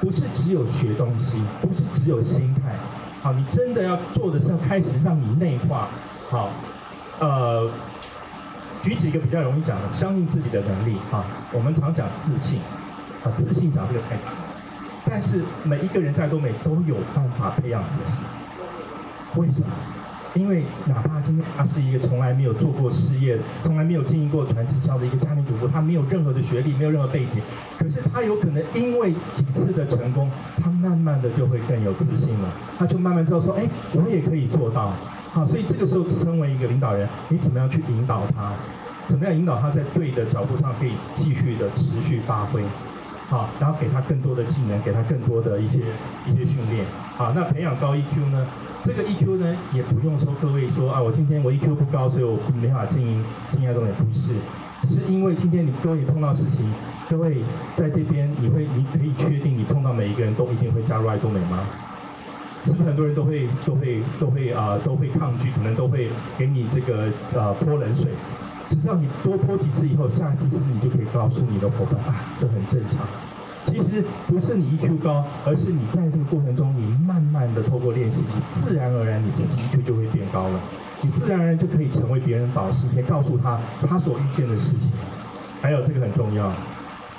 不是只有学东西，不是只有心态，好，你真的要做的是要开始让你内化，好，呃。举几个比较容易讲的，相信自己的能力啊。我们常讲自信，啊，自信讲这个太大。但是每一个人在爱多美都有办法培养自信。为什么？因为哪怕今天他是一个从来没有做过事业、从来没有经营过团体销的一个家庭主妇，他没有任何的学历，没有任何背景，可是他有可能因为几次的成功，他慢慢的就会更有自信了。他就慢慢知道说，哎，我也可以做到。好，所以这个时候，身为一个领导人，你怎么样去引导他？怎么样引导他在对的角度上可以继续的持续发挥？好，然后给他更多的技能，给他更多的一些一些训练。好，那培养高 EQ 呢？这个 EQ 呢，也不用说各位说啊，我今天我 EQ 不高，所以我没法经营经营爱多美，不是，是因为今天你各位碰到事情，各位在这边，你会你可以确定你碰到每一个人都一定会加入爱多美吗？是不是很多人都会都会都会啊、都会抗拒，可能都会给你这个呃泼冷水。只要你多泼几次以后，下一次是你就可以告诉你的伙伴啊，这很正常。其实不是你 EQ 高，而是你在这个过程中，你慢慢的透过练习，你自然而然你自己 EQ 就会变高了。你自然而然就可以成为别人导师，可以告诉他他所遇见的事情。还有这个很重要，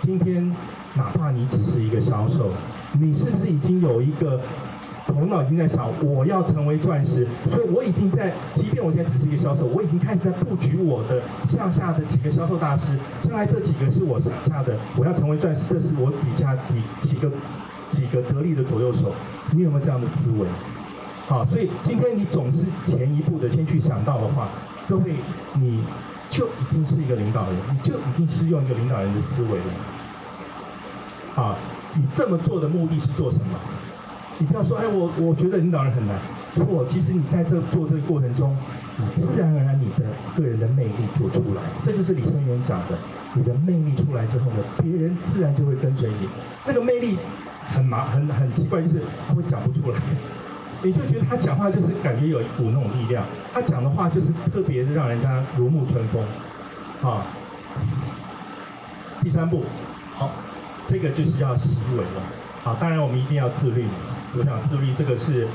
今天哪怕你只是一个销售，你是不是已经有一个？头脑已经在想，我要成为钻石，所以我已经在，即便我现在只是一个销售，我已经开始在布局我的向下的几个销售大师。将来这几个是我向下的，我要成为钻石，这是我底下几几个几个得力的左右手。你有没有这样的思维？好，所以今天你总是前一步的先去想到的话，各位你就已经是一个领导人，你就已经是用一个领导人的思维了。好，你这么做的目的是做什么？你不要说，哎，我我觉得领导人很难。错，其实你在这做这个过程中，你自然而然你的个人的魅力就出来。这就是李胜渊讲的，你的魅力出来之后呢，别人自然就会跟随你。那个魅力很麻很很奇怪，就是他会讲不出来，你就觉得他讲话就是感觉有一股那种力量，他讲的话就是特别的让人家如沐春风。好，第三步，好，这个就是要习为了。好，当然我们一定要自律。我想自律这个是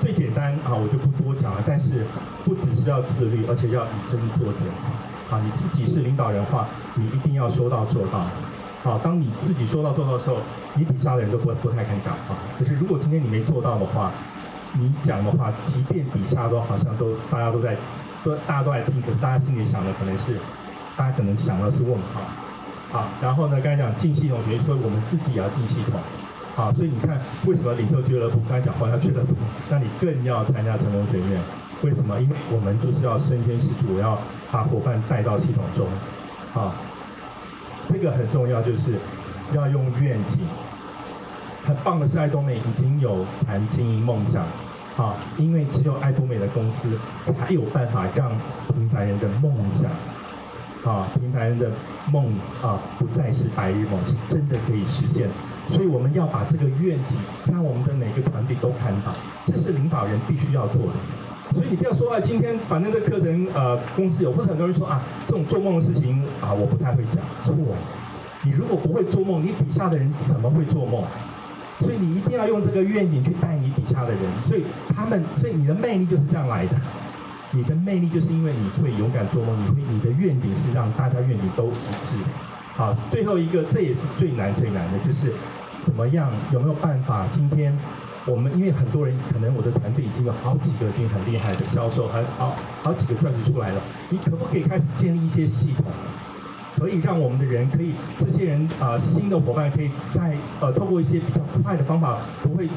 最简单啊，我就不多讲了。但是不只是要自律，而且要以身作则。啊，你自己是领导人的话，你一定要说到做到。好，当你自己说到做到的时候，你底下的人都不不太敢讲话。可是如果今天你没做到的话，你讲的话，即便底下都好像都大家都在都大家都在听，可是大家心里想的可能是，大家可能想的是问号。好，然后呢，刚才讲进系统，比如说我们自己也要进系统。好，所以你看，为什么领袖俱乐部刚才讲话要俱乐部，那你更要参加成功学院？为什么？因为我们就是要身先士卒，我要把伙伴带到系统中。啊，这个很重要，就是要用愿景。很棒的是，爱多美已经有谈经营梦想。好，因为只有爱多美的公司才有办法让平凡人的梦想。啊，平凡人的梦啊，不再是白日梦，是真的可以实现。所以我们要把这个愿景，让我们的每个团队都看到，这是领导人必须要做的。所以你不要说啊，今天反正这课程呃，公司有，或是很多人说啊，这种做梦的事情啊，我不太会讲。错，你如果不会做梦，你底下的人怎么会做梦？所以你一定要用这个愿景去带你底下的人，所以他们，所以你的魅力就是这样来的。你的魅力就是因为你会勇敢做梦，你会你的愿景是让大家愿景都一致。好，最后一个，这也是最难最难的，就是怎么样有没有办法？今天我们因为很多人可能我的团队已经有好几个已经很厉害的销售，还好好几个钻石出来了，你可不可以开始建立一些系统？可以让我们的人可以，这些人啊、新的伙伴可以在呃，透过一些比较快的方法，不会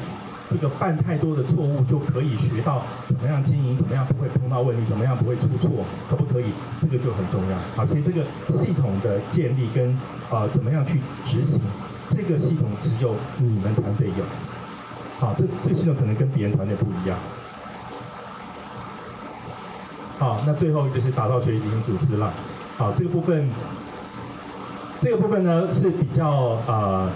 这个犯太多的错误，就可以学到怎么样经营，怎么样不会碰到问题，怎么样不会出错，可不可以？这个就很重要。好，所以这个系统的建立跟、呃，怎么样去执行，这个系统只有你们团队有。好，这这个系统可能跟别人团队不一样。好，那最后就是打造学习型组织了。好，这个部分。这个部分呢是比较啊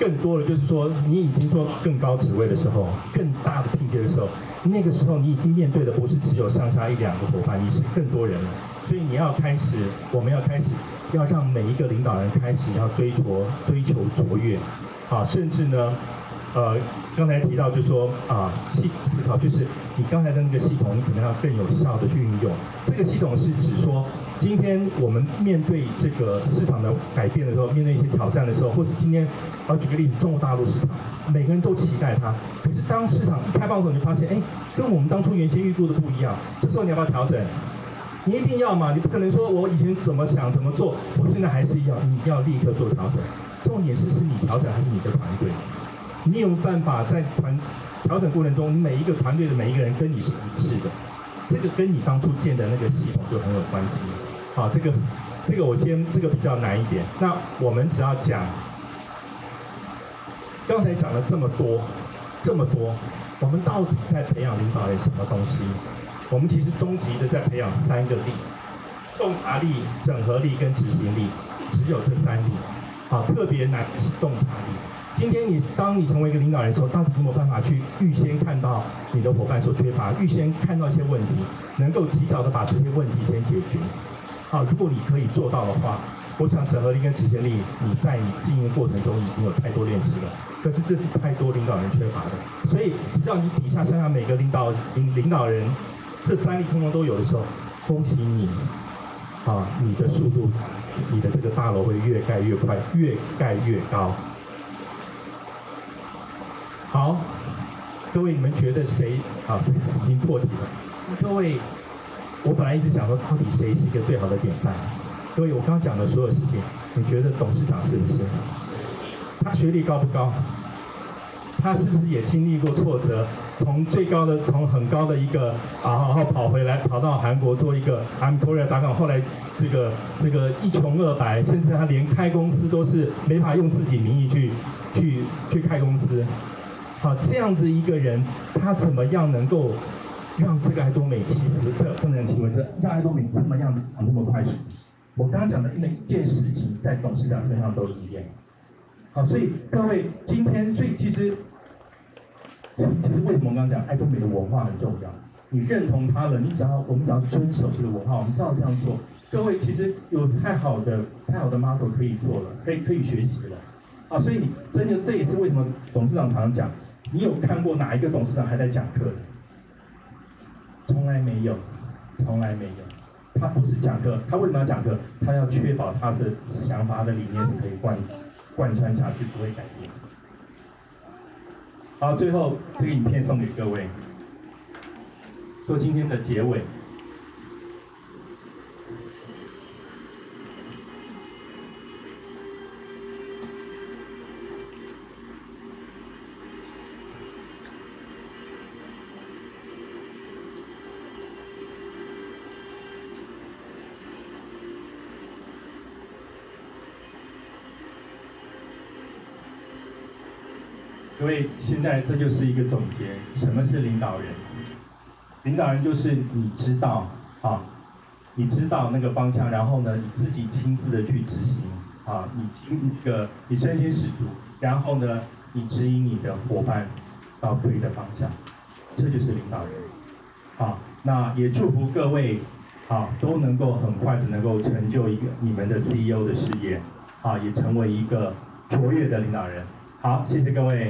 更多的，就是说你已经做更高职位的时候，更大的聘接的时候，那个时候你已经面对的不是只有上下一两个伙伴，你是更多人了，所以你要开始，我们要开始要让每一个领导人开始要追求追求卓越，啊，甚至呢。呃，刚才提到就是说啊，系思考就是你刚才的那个系统，你可能要更有效的去运用。这个系统是指说，今天我们面对这个市场的改变的时候，面对一些挑战的时候，或是今天，啊，举个例子，中国大陆市场，每个人都期待它，可是当市场一开放的时候，你就发现，哎，跟我们当初原先预估的不一样。这时候你要不要调整？你一定要嘛，你不可能说我以前怎么想怎么做，我现在还是要，你要立刻做调整。重点是是你调整还是你的团队？你有办法在团调整过程中，你每一个团队的每一个人跟你是一致的，这个跟你当初建的那个系统就很有关系。好，这个这个我先这个比较难一点。那我们只要讲，刚才讲了这么多，这么多，我们到底在培养领导人什么东西？我们其实终极的在培养三个力：洞察力、整合力跟执行力，只有这三力。好，特别难是洞察力。今天你当你成为一个领导人的时候，到底有没有办法去预先看到你的伙伴所缺乏，预先看到一些问题，能够及早的把这些问题先解决？好，如果你可以做到的话，我想整合力跟执行力，你在你经营过程中已经有太多练习了。可是这是太多领导人缺乏的，所以只要你底下想想每个领导领领导人这三力通通都有的时候，恭喜你，啊，你的速度，你的这个大楼会越盖越快，越盖越高。好，各位，你们觉得谁啊？[LAUGHS] 已经破题了。各位，我本来一直想说，到底谁是一个最好的典范？各位，我刚讲的所有事情，你觉得董事长是不是？他学历高不高？他是不是也经历过挫折？从最高的，从很高的一个啊，然后跑回来，跑到韩国做一个 I'm Korea 大港，后来这个这个一穷二白，甚至他连开公司都是没法用自己名义去去去开公司。好，这样子一个人，他怎么样能够让这个爱多美其实这不能提问是让爱多美这么样子这么快速？我刚刚讲的每一件事情，在董事长身上都一样。好，所以各位今天，所以其实，其实为什么我刚刚讲爱多美的文化很重要？你认同他了，你只要我们只要遵守这个文化，我们照这样做。各位其实有太好的太好的 model 可以做了，可以可以学习了。啊，所以真的这也是为什么董事长常常讲。你有看过哪一个董事长还在讲课的？从来没有，从来没有。他不是讲课，他为什么要讲课？他要确保他的想法、的理念是可以贯贯穿下去，不会改变。好，最后这个影片送给各位，做今天的结尾。各位，现在这就是一个总结，什么是领导人？领导人就是你知道啊，你知道那个方向，然后呢，你自己亲自的去执行啊，你经一个你身先士卒，然后呢，你指引你的伙伴到对的方向，这就是领导人。啊，那也祝福各位啊，都能够很快的能够成就一个你们的 CEO 的事业，啊，也成为一个卓越的领导人。好，谢谢各位。